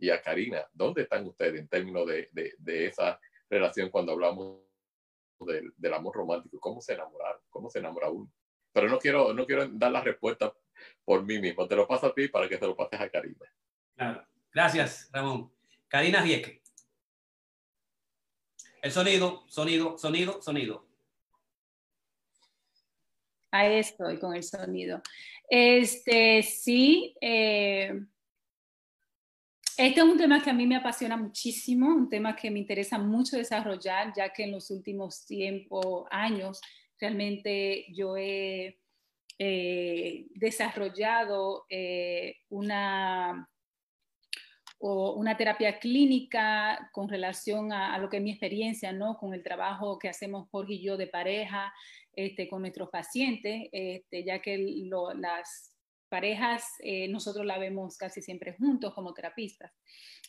y a Karina, ¿dónde están ustedes en términos de, de, de esa relación cuando hablamos del, del, amor romántico? ¿Cómo se enamoraron? ¿Cómo se enamora uno? Pero no quiero, no quiero dar la respuesta por mí mismo. Te lo paso a ti para que te lo pases a Karina. Claro. Gracias, Ramón. Karina Rieke. El sonido, sonido, sonido, sonido. Ahí estoy con el sonido. Este, sí, eh, este es un tema que a mí me apasiona muchísimo, un tema que me interesa mucho desarrollar, ya que en los últimos tiempos, años, realmente yo he eh, desarrollado eh, una o una terapia clínica con relación a, lo que es mi experiencia, ¿no? Con el trabajo que hacemos Jorge y yo de pareja este, con nuestros pacientes, este, ya que las parejas eh, nosotros la vemos casi siempre juntos como terapistas.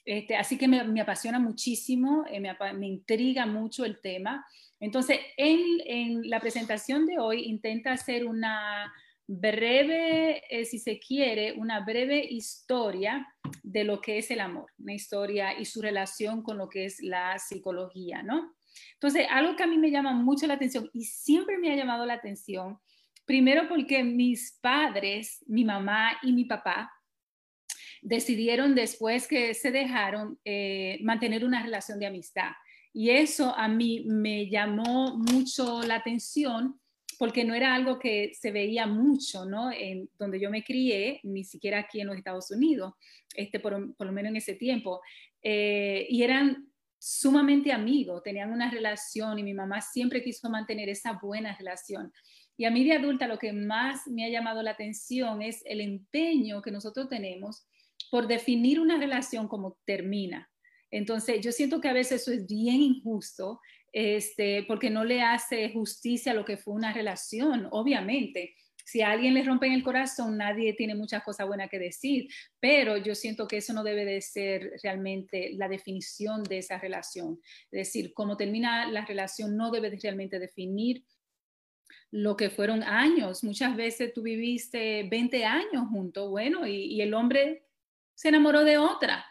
Este, así que me, apasiona muchísimo, eh, me, intriga mucho el tema. Entonces, en, en la presentación de hoy intenta hacer una breve, eh, si se quiere, una breve historia de lo que es el amor, una historia y su relación con lo que es la psicología, ¿no? Entonces, algo que a mí me llama mucho la atención y siempre me ha llamado la atención, primero porque mis padres, mi mamá y mi papá, decidieron después que se dejaron eh, mantener una relación de amistad. Y eso a mí me llamó mucho la atención porque no era algo que se veía mucho, ¿no? En donde yo me crié, ni siquiera aquí en los Estados Unidos, este, por, lo menos en ese tiempo, eh, y eran sumamente amigos, tenían una relación y mi mamá siempre quiso mantener esa buena relación. Y a mí de adulta lo que más me ha llamado la atención es el empeño que nosotros tenemos por definir una relación como termina. Entonces, yo siento que a veces eso es bien injusto este, porque no le hace justicia a lo que fue una relación, obviamente. Si a alguien le rompen el corazón, nadie tiene muchas cosas buenas que decir, pero yo siento que eso no debe de ser realmente la definición de esa relación. Es decir, cómo termina la relación no debe de realmente definir lo que fueron años. Muchas veces tú viviste 20 años juntos, bueno, y, y el hombre se enamoró de otra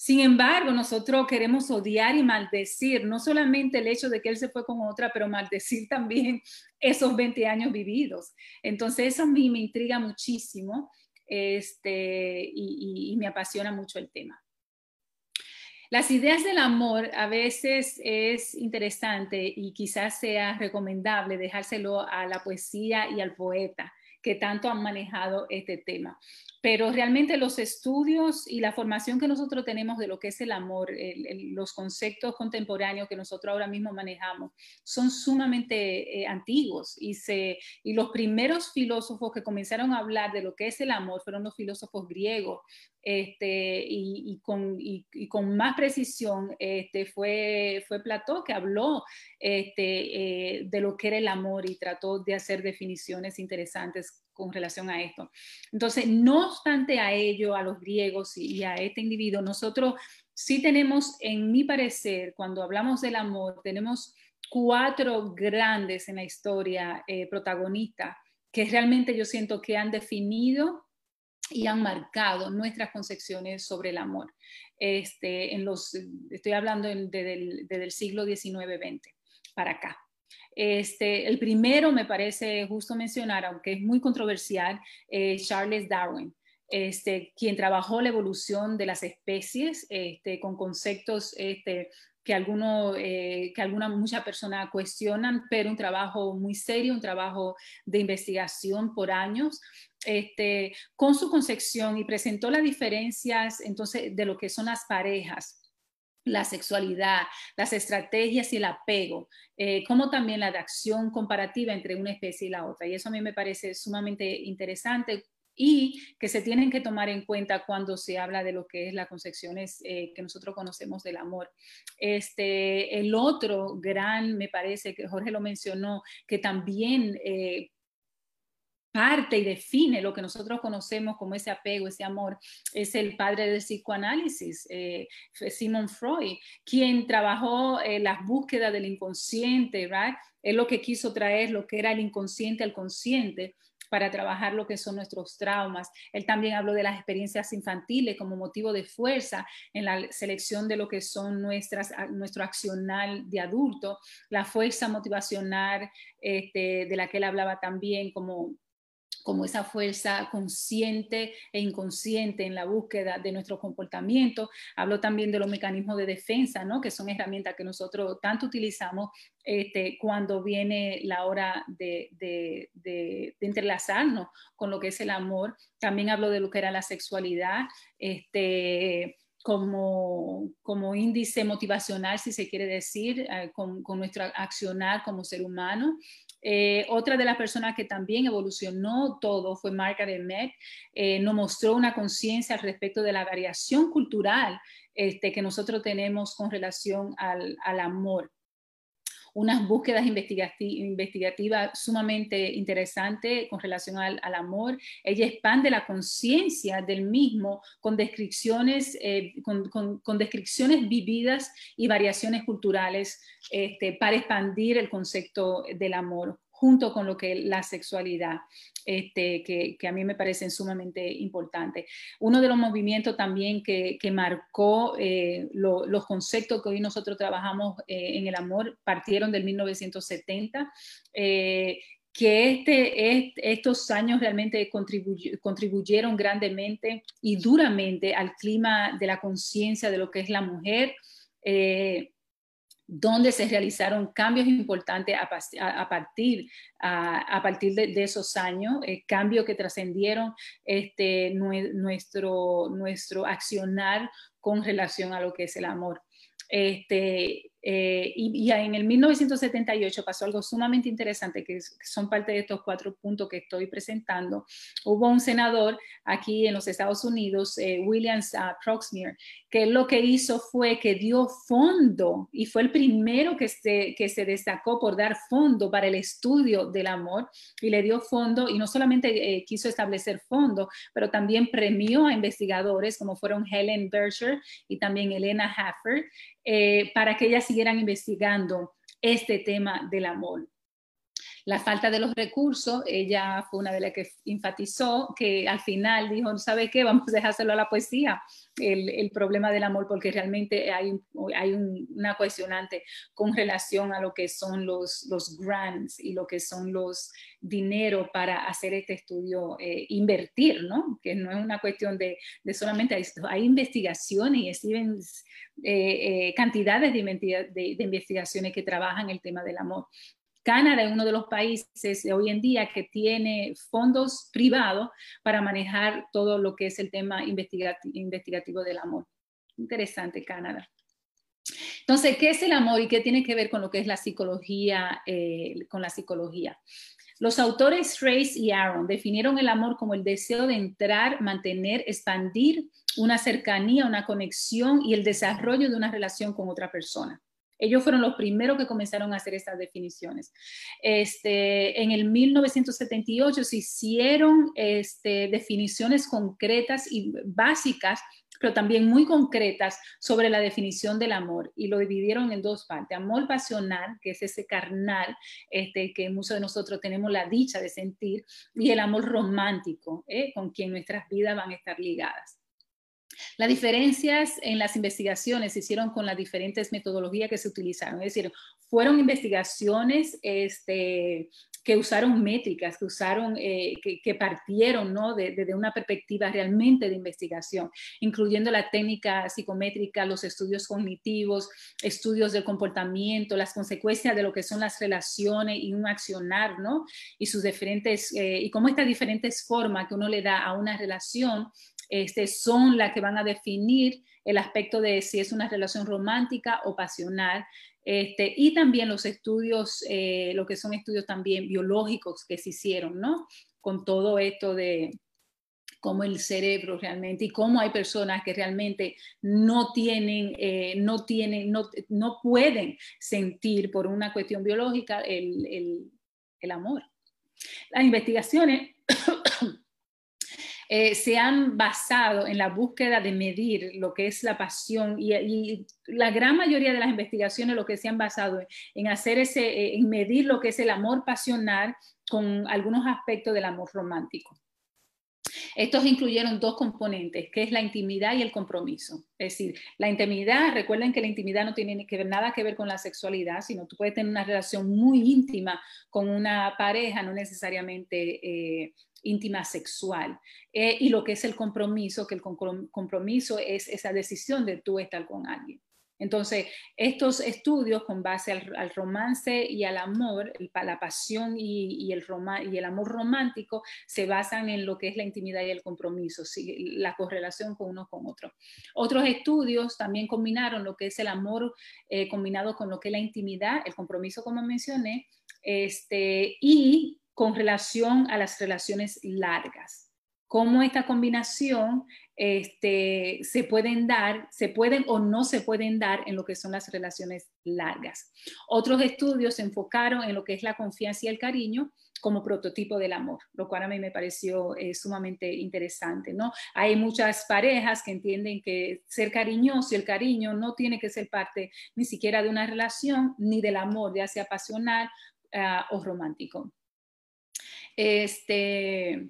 Sin embargo, nosotros queremos odiar y maldecir, no solamente el hecho de que él se fue con otra, pero maldecir también esos 20 años vividos. Entonces, eso a mí me intriga muchísimo este, y, me apasiona mucho el tema. Las ideas del amor a veces es interesante y quizás sea recomendable dejárselo a la poesía y al poeta que tanto han manejado este tema pero realmente los estudios y la formación que nosotros tenemos de lo que es el amor, los conceptos contemporáneos que nosotros ahora mismo manejamos, son sumamente eh, antiguos y, se, y los primeros filósofos que comenzaron a hablar de lo que es el amor fueron los filósofos griegos. Este, y, con, más precisión este, fue, fue Platón que habló este, eh, de lo que era el amor y trató de hacer definiciones interesantes con relación a esto. Entonces, no obstante a ello, a los griegos y a este individuo, nosotros sí tenemos, en mi parecer, cuando hablamos del amor, tenemos cuatro grandes en la historia eh, protagonistas que realmente yo siento que han definido y han marcado nuestras concepciones sobre el amor. Este, en los, estoy hablando desde, el, siglo XIX-XX para acá. Este, el primero me parece justo mencionar, aunque es muy controversial, eh, Charles Darwin. Este, quien trabajó la evolución de las especies este, con conceptos este, que, alguno, eh, que alguna, muchas personas cuestionan, pero un trabajo muy serio, un trabajo de investigación por años, este, con su concepción y presentó las diferencias entonces de lo que son las parejas la sexualidad, las estrategias y el apego, eh, como también la acción comparativa entre una especie y la otra. Y eso a mí me parece sumamente interesante y que se tienen que tomar en cuenta cuando se habla de lo que es las concepciones eh, que nosotros conocemos del amor. Este, el otro gran, me parece que Jorge lo mencionó, que también eh, parte y define lo que nosotros conocemos como ese apego, ese amor, es el padre del psicoanálisis, eh, Simon Freud, quien trabajó eh, las búsquedas del inconsciente, ¿right? Es lo que quiso traer lo que era el inconsciente al consciente para trabajar lo que son nuestros traumas. Él también habló de las experiencias infantiles como motivo de fuerza en la selección de lo que son nuestras, nuestro accional de adulto, la fuerza motivacional este, de la que él hablaba también como como esa fuerza consciente e inconsciente en la búsqueda de nuestro comportamiento. Hablo también de los mecanismos de defensa, ¿no? que son herramientas que nosotros tanto utilizamos este, cuando viene la hora de, de, de, entrelazarnos con lo que es el amor. También hablo de lo que era la sexualidad. Este, como, como, índice motivacional, si se quiere decir, eh, con, con, nuestro accionar como ser humano. Eh, otra de las personas que también evolucionó todo fue Margaret Mead, eh, nos mostró una conciencia al respecto de la variación cultural este, que nosotros tenemos con relación al, al amor unas búsquedas investigativas sumamente interesantes con relación al, amor. Ella expande la conciencia del mismo con descripciones, eh, con, descripciones vividas y variaciones culturales este, para expandir el concepto del amor junto con lo que es la sexualidad, este, que, a mí me parecen sumamente importantes. Uno de los movimientos también que, marcó eh, los conceptos que hoy nosotros trabajamos eh, en el amor partieron del 1970. Eh, que este, estos años realmente contribuyeron grandemente y duramente al clima de la conciencia de lo que es la mujer, donde se realizaron cambios importantes a, partir, a, partir de, esos años, eh, cambios que trascendieron este, nuestro, nuestro accionar con relación a lo que es el amor. Este, eh, y, en el 1978 pasó algo sumamente interesante, que, son parte de estos cuatro puntos que estoy presentando. Hubo un senador aquí en los Estados Unidos, eh, William Proxmire, que lo que hizo fue que dio fondo y fue el primero que se, que se destacó por dar fondo para el estudio del amor y le dio fondo y no solamente eh, quiso establecer fondo, pero también premió a investigadores como fueron Helen Berger y también Elena Haffer para que ellas siguieran investigando este tema del amor. La falta de los recursos, ella fue una de las que enfatizó que al final dijo, ¿sabe qué? Vamos a dejárselo a la poesía, el, el problema del amor, porque realmente hay, hay una cuestionante con relación a lo que son los, los grants y lo que son los dinero para hacer este estudio, eh, invertir, ¿no? Que no es una cuestión de, de solamente, hay, hay, investigaciones y existen eh, eh, cantidades de, de, de investigaciones que trabajan el tema del amor. Canadá es uno de los países hoy en día que tiene fondos privados para manejar todo lo que es el tema investigativo del amor. Interesante, Canadá. Entonces, ¿qué es el amor y qué tiene que ver con lo que es la psicología? Eh, con la psicología. Los autores Trace y Aaron definieron el amor como el deseo de entrar, mantener, expandir una cercanía, una conexión y el desarrollo de una relación con otra persona. Ellos fueron los primeros que comenzaron a hacer estas definiciones. Este, en el 1978 se hicieron este, definiciones concretas y básicas, pero también muy concretas sobre la definición del amor y lo dividieron en dos partes. Amor pasional, que es ese carnal este, que muchos de nosotros tenemos la dicha de sentir, y el amor romántico, ¿eh? con quien nuestras vidas van a estar ligadas. Las diferencias en las investigaciones se hicieron con las diferentes metodologías que se utilizaron, es decir, fueron investigaciones este, que usaron métricas, que usaron, eh, que, partieron ¿no? desde de, una perspectiva realmente de investigación, incluyendo la técnica psicométrica, los estudios cognitivos, estudios del comportamiento, las consecuencias de lo que son las relaciones y un accionar, ¿no? Y sus diferentes, eh, y cómo estas diferentes formas que uno le da a una relación este, son las que van a definir el aspecto de si es una relación romántica o pasional. Este, y también los estudios, eh, lo que son estudios también biológicos que se hicieron, ¿no? Con todo esto de cómo el cerebro realmente y cómo hay personas que realmente no tienen, eh, no tienen, no, no, pueden sentir por una cuestión biológica el, el, el amor. Las investigaciones eh, se han basado en la búsqueda de medir lo que es la pasión y, la gran mayoría de las investigaciones lo que se han basado en, hacer ese, eh, en medir lo que es el amor pasional con algunos aspectos del amor romántico. Estos incluyeron dos componentes, que es la intimidad y el compromiso. Es decir, la intimidad, recuerden que la intimidad no tiene nada que ver con la sexualidad, sino tú puedes tener una relación muy íntima con una pareja, no necesariamente eh, íntima sexual. Eh, y lo que es el compromiso, que el compromiso es esa decisión de tú estar con alguien. Entonces, estos estudios con base al, romance y al amor, la pasión y, el el amor romántico, se basan en lo que es la intimidad y el compromiso, la correlación con uno con otro. Otros estudios también combinaron lo que es el amor eh, combinado con lo que es la intimidad, el compromiso, como mencioné, este, y con relación a las relaciones largas. Cómo esta combinación este, se pueden dar, se pueden o no se pueden dar en lo que son las relaciones largas. Otros estudios se enfocaron en lo que es la confianza y el cariño como prototipo del amor, lo cual a mí me pareció eh, sumamente interesante, ¿no? Hay muchas parejas que entienden que ser cariñoso el cariño no tiene que ser parte ni siquiera de una relación ni del amor, ya sea pasional ah, o romántico. Este,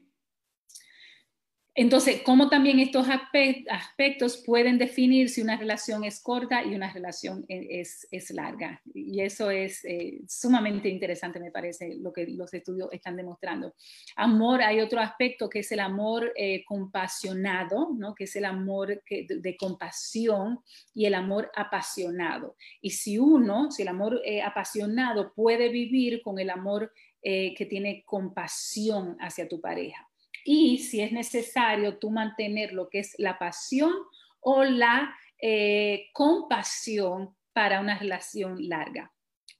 entonces, ¿cómo también estos aspectos pueden definir si una relación es corta y una relación e-, es, larga? Y eso es eh, sumamente interesante, me parece, lo que los estudios están demostrando. Amor, hay otro aspecto que es el amor eh, compasionado, ¿no? que es el amor de, compasión y el amor apasionado. Y si uno, si el amor eh, apasionado puede vivir con el amor que tiene compasión hacia tu pareja y si es necesario tú mantener lo que es la pasión o la eh, compasión para una relación larga.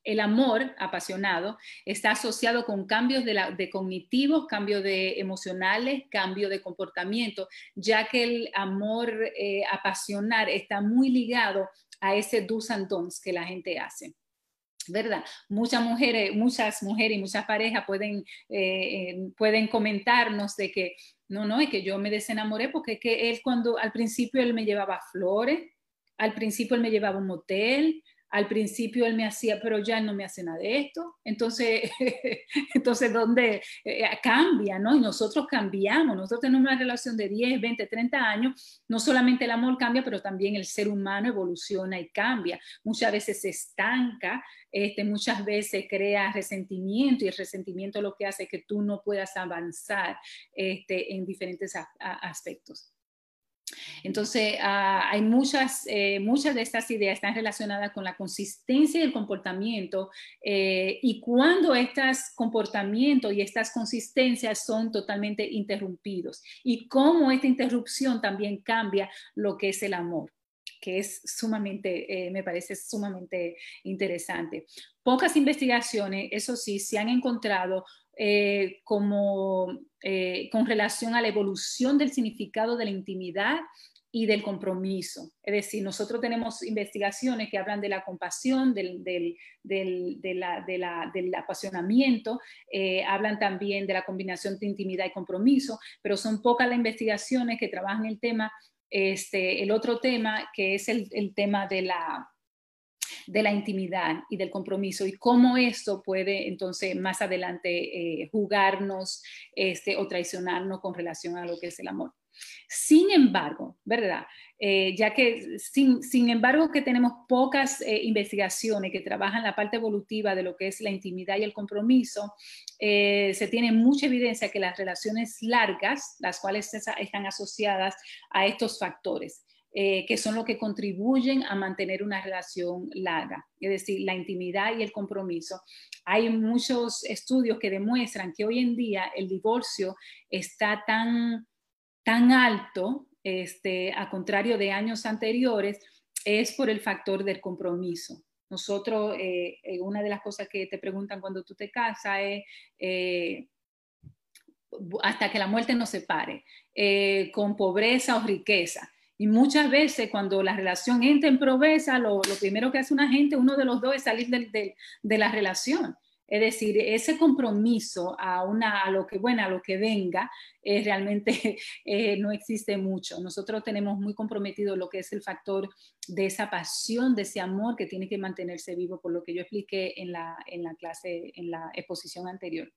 El amor apasionado está asociado con cambios de, cognitivos, cambios de emocionales, cambio de comportamiento, ya que el amor eh, apasional está muy ligado a ese do's and don'ts que la gente hace. ¿Verdad? Muchas mujeres, muchas mujeres y muchas parejas pueden, eh, eh, pueden comentarnos de que no, no, es que yo me desenamoré porque es que él cuando al principio él me llevaba flores, al principio él me llevaba un motel, al principio él me hacía, pero ya él no me hace nada de esto. Entonces, entonces ¿dónde eh, cambia? ¿no? Y nosotros cambiamos, nosotros tenemos una relación de 10, 20, 30 años, no solamente el amor cambia, pero también el ser humano evoluciona y cambia. Muchas veces se estanca, este, muchas veces crea resentimiento y el resentimiento lo que hace es que tú no puedas avanzar este, en diferentes aspectos. Entonces, ah, hay muchas, eh, muchas de estas ideas están relacionadas con la consistencia del comportamiento eh, y cuando estos comportamientos y estas consistencias son totalmente interrumpidos y cómo esta interrupción también cambia lo que es el amor que es sumamente, eh, me parece sumamente interesante. Pocas investigaciones, eso sí, se han encontrado como eh, con relación a la evolución del significado de la intimidad y del compromiso. Es decir, nosotros tenemos investigaciones que hablan de la compasión, del, apasionamiento, eh, hablan también de la combinación de intimidad y compromiso, pero son pocas las investigaciones que trabajan el tema, este, el otro tema, que es el tema de la, de la intimidad y del compromiso y cómo esto puede entonces más adelante eh, jugarnos este, o traicionarnos con relación a lo que es el amor. Sin embargo, ¿verdad? Eh, ya que sin, sin, embargo que tenemos pocas eh, investigaciones que trabajan la parte evolutiva de lo que es la intimidad y el compromiso, se tiene mucha evidencia que las relaciones largas, las cuales están asociadas a estos factores, eh, que son los que contribuyen a mantener una relación larga, es decir, la intimidad y el compromiso. Hay muchos estudios que demuestran que hoy en día el divorcio está tan, tan alto, este, a contrario de años anteriores, es por el factor del compromiso. Nosotros, eh, eh, una de las cosas que te preguntan cuando tú te casas es hasta que la muerte nos separe, con pobreza o riqueza. Y muchas veces cuando la relación entra en pobreza, lo, primero que hace una gente, uno de los dos, es salir de, la relación. Es decir, ese compromiso a, una, a lo que bueno, a lo que venga, eh, realmente eh, no existe mucho. Nosotros tenemos muy comprometido lo que es el factor de esa pasión, de ese amor que tiene que mantenerse vivo, por lo que yo expliqué en la, en la clase, en la exposición anterior.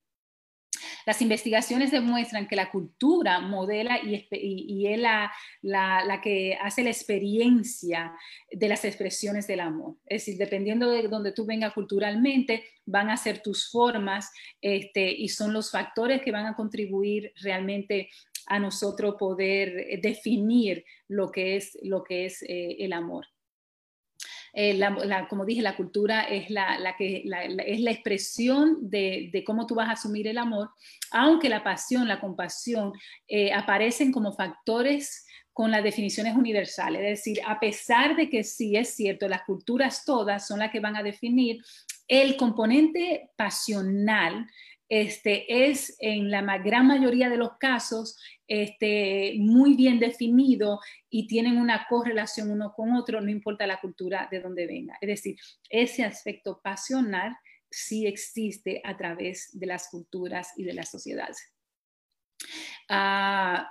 Las investigaciones demuestran que la cultura modela y, es la, la, que hace la experiencia de las expresiones del amor. Es decir, dependiendo de donde tú vengas culturalmente, van a ser tus formas este, y son los factores que van a contribuir realmente a nosotros poder definir lo que es, lo que es eh, el amor. Eh, como dije, la cultura es la, que, es la expresión de, cómo tú vas a asumir el amor, aunque la pasión, la compasión eh, aparecen como factores con las definiciones universales. Es decir, a pesar de que sí es cierto, las culturas todas son las que van a definir el componente pasional este, es en la gran mayoría de los casos este, muy bien definido y tienen una correlación uno con otro, no importa la cultura de donde venga. Es decir, ese aspecto pasional sí existe a través de las culturas y de las sociedades. Ah,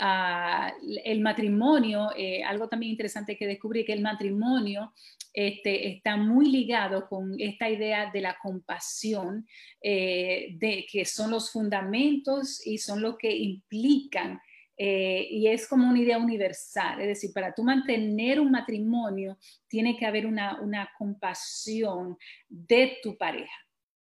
ah, el matrimonio, eh, algo también interesante que descubrí, que el matrimonio este, está muy ligado con esta idea de la compasión, eh, de que son los fundamentos y son lo que implican eh, y es como una idea universal, es decir, para tú mantener un matrimonio tiene que haber una, una compasión de tu pareja.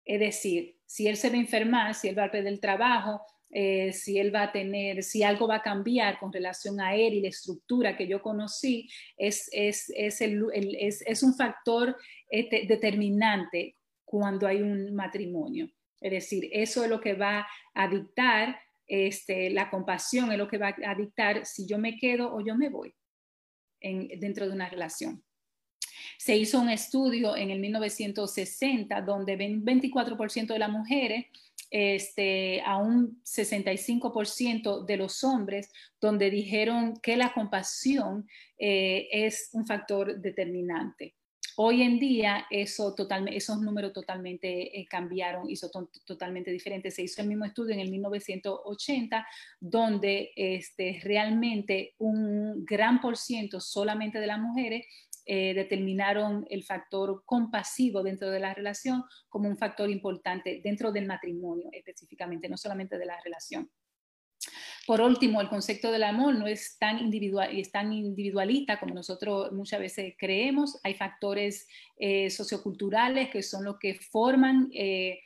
Es decir, si él se va a enfermar, si él va a perder el trabajo, eh, si él va a tener, si algo va a cambiar con relación a él y la estructura que yo conocí, es, es, es, es un factor este, determinante cuando hay un matrimonio. Es decir, eso es lo que va a dictar, este, la compasión es lo que va a dictar si yo me quedo o yo me voy en, dentro de una relación. Se hizo un estudio en el 1960 donde 24% de las mujeres este, a un 65% de los hombres, donde dijeron que la compasión eh, es un factor determinante. Hoy en día eso esos números totalmente eh, cambiaron y son totalmente diferentes. Se hizo el mismo estudio en el 1980, donde este, realmente un gran por ciento solamente de las mujeres eh, determinaron el factor compasivo dentro de la relación como un factor importante dentro del matrimonio específicamente, no solamente de la relación. Por último, el concepto del amor no es tan, individual, es tan individualista como nosotros muchas veces creemos. Hay factores eh, socioculturales que son los que forman eh,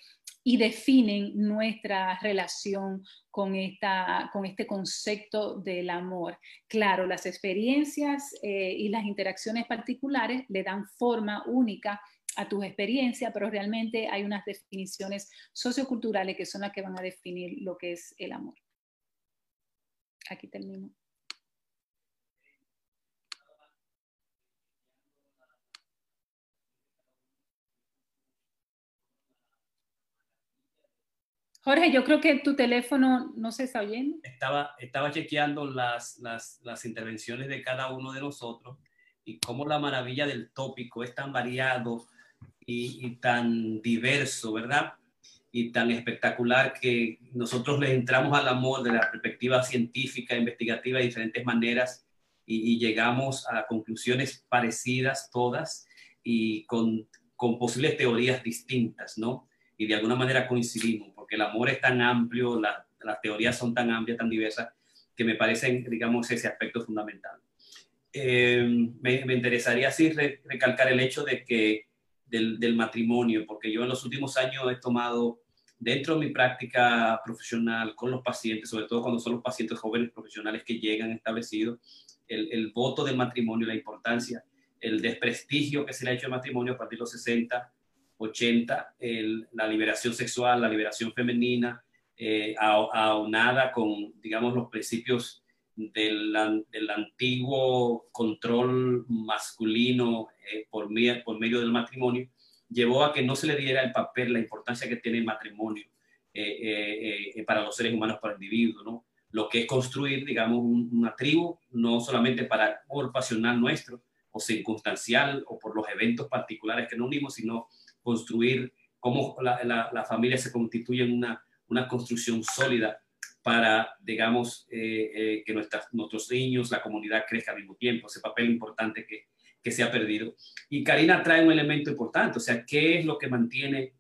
y definen nuestra relación con, esta, con este concepto del amor. Claro, las experiencias eh, y las interacciones particulares le dan forma única a tus experiencias, pero realmente hay unas definiciones socioculturales que son las que van a definir lo que es el amor. Aquí termino. Jorge, yo creo que tu teléfono no se está oyendo. Estaba, estaba chequeando las, las, las intervenciones de cada uno de nosotros y cómo la maravilla del tópico es tan variado y, y, tan diverso, ¿verdad? Y tan espectacular que nosotros le entramos al amor de la perspectiva científica, investigativa de diferentes maneras y, y llegamos a conclusiones parecidas todas y con, con posibles teorías distintas, ¿no? Y de alguna manera coincidimos el amor es tan amplio, las teorías son tan amplias, tan diversas, que me parecen, digamos, ese aspecto fundamental. Eh, me, interesaría así recalcar el hecho de que del, matrimonio, porque yo en los últimos años he tomado dentro de mi práctica profesional con los pacientes, sobre todo cuando son los pacientes jóvenes profesionales que llegan establecidos, el, el voto del matrimonio, la importancia, el desprestigio que se le ha hecho al matrimonio a partir de los 60, 80, la liberación sexual, la liberación femenina, eh, aunada con, digamos, los principios del, del antiguo control masculino eh, por, por medio del matrimonio, llevó a que no se le diera el papel, la importancia que tiene el matrimonio eh, eh, para los seres humanos, para el individuo, ¿no? Lo que es construir, digamos, una tribu, no solamente para el pasional nuestro, o circunstancial, o por los eventos particulares que nos unimos, sino construir cómo la, la, familia se constituye en una, una construcción sólida para, digamos, eh, eh, que nuestras, nuestros niños, la comunidad crezca al mismo tiempo, ese papel importante que, que se ha perdido. Y Karina trae un elemento importante, o sea, ¿qué es lo que mantiene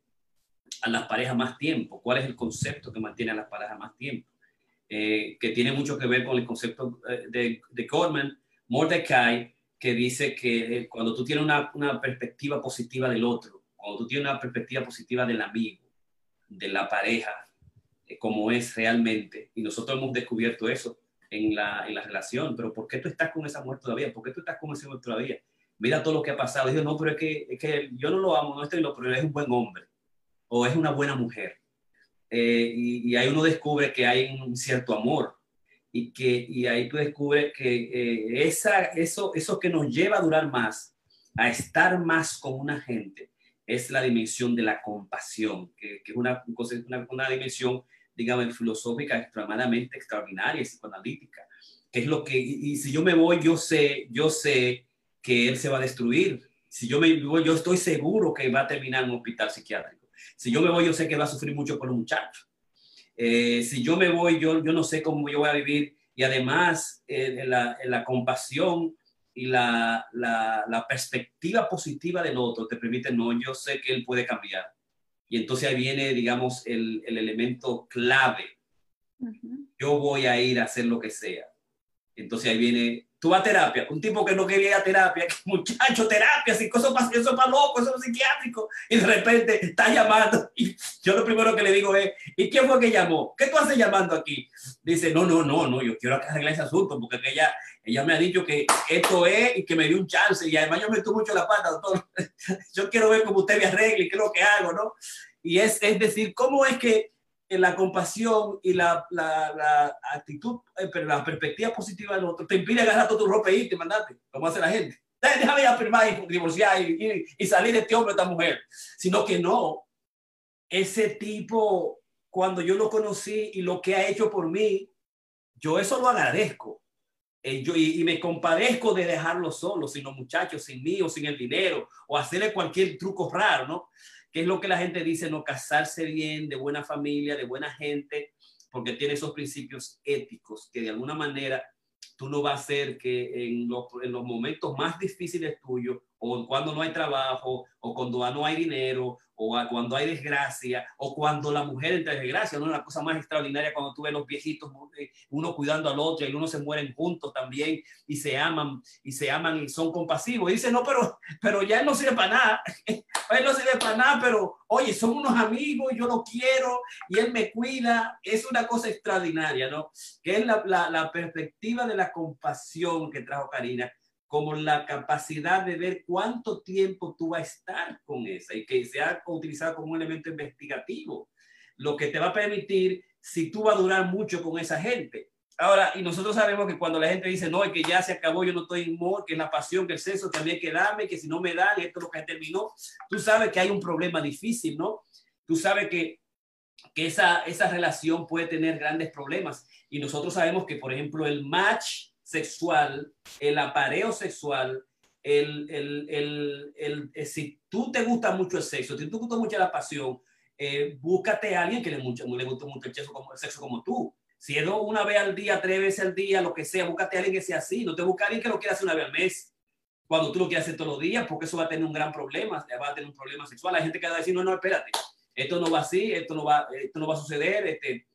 a las parejas más tiempo? ¿Cuál es el concepto que mantiene a las parejas más tiempo? Eh, que tiene mucho que ver con el concepto de, de Gorman, Mordecai, que dice que cuando tú tienes una, una perspectiva positiva del otro, cuando tú tienes una perspectiva positiva del amigo, de la pareja, eh, como es realmente, y nosotros hemos descubierto eso en la, en la relación, pero ¿por qué tú estás con esa mujer todavía? ¿Por qué tú estás con ese hombre todavía? Mira todo lo que ha pasado. Digo, no, pero es que, es que yo no lo amo, no estoy lo, pero es un buen hombre o es una buena mujer. Eh, y, y, ahí uno descubre que hay un cierto amor y que y ahí tú descubres que eh, esa, eso, eso que nos lleva a durar más, a estar más con una gente, es la dimensión de la compasión, que, es una, una, una, dimensión, digamos, filosófica extremadamente extraordinaria y psicoanalítica, que es lo que, y, si yo me voy, yo sé, yo sé que él se va a destruir. Si yo me voy, yo estoy seguro que va a terminar en un hospital psiquiátrico. Si yo me voy, yo sé que va a sufrir mucho por un muchacho. Eh, si yo me voy, yo, yo no sé cómo yo voy a vivir. Y además, eh, la, la compasión y la, la, perspectiva positiva del otro te permite, no, yo sé que él puede cambiar. Y entonces ahí viene, digamos, el, el elemento clave. Yo voy a ir a hacer lo que sea. Entonces ahí viene tú vas a terapia, un tipo que no quería ir a terapia, muchacho, terapia, si eso para eso para loco, eso es psiquiátrico, y de repente está llamando, y yo lo primero que le digo es, ¿y quién fue que llamó? ¿Qué tú haces llamando aquí? Dice, no, no, no, no, yo quiero arreglar ese asunto, porque ella, ella me ha dicho que esto es y que me dio un chance, y además yo me meto mucho la pata, doctor, yo quiero ver cómo usted me arregle, qué es lo que hago, ¿no? Y es, es decir, ¿cómo es que la compasión y la, la, la actitud, eh, pero la perspectiva positiva del otro te impide agarrar toda tu ropa y irte, mandate, como hace la gente. Déjame ya firmar y divorciar y, y, salir de este hombre, de esta mujer. Sino que no. Ese tipo, cuando yo lo conocí y lo que ha hecho por mí, yo eso lo agradezco. Eh, y, me compadezco de dejarlo solo, sin los muchachos, sin mí o sin el dinero, o hacerle cualquier truco raro, ¿no? ¿Qué es lo que la gente dice? No casarse bien, de buena familia, de buena gente, porque tiene esos principios éticos que de alguna manera tú no vas a hacer que en los, en los momentos más difíciles tuyos, o cuando no hay trabajo, o cuando no hay dinero, o cuando hay desgracia, o cuando la mujer entra en desgracia, ¿no? La cosa más extraordinaria cuando tú ves los viejitos, eh, uno cuidando al otro y uno se mueren juntos también y se aman, y se aman y son compasivos. Y dice, no, pero, pero ya él no sirve para nada, él no sirve para nada, pero oye, son unos amigos, yo lo quiero y él me cuida. Es una cosa extraordinaria, ¿no? Que es la, la, la perspectiva de la compasión que trajo Karina como la capacidad de ver cuánto tiempo tú vas a estar con esa y que sea utilizado como un elemento investigativo, lo que te va a permitir si tú vas a durar mucho con esa gente. Ahora, y nosotros sabemos que cuando la gente dice, no, es que ya se acabó, yo no estoy en que es la pasión, que el sexo también que dame, que si no me dan, esto es lo que terminó, tú sabes que hay un problema difícil, ¿no? Tú sabes que, que esa, esa relación puede tener grandes problemas. Y nosotros sabemos que, por ejemplo, el match sexual, el apareo sexual, el, el, el, eh, si tú te gusta mucho el sexo, si tú te gusta mucho la pasión, eh, búscate a alguien que le, mucho, le guste mucho el sexo, como, el sexo como tú. Si es una vez al día, tres veces al día, lo que sea, búscate a alguien que sea así. No te busca a alguien que lo quiera hacer una vez al mes. Cuando tú lo quieras hacer todos los días, porque eso va a tener un gran problema, va a tener un problema sexual. Hay gente que va a decir, no, no, espérate, esto no va así, esto no va, esto no va a suceder, este,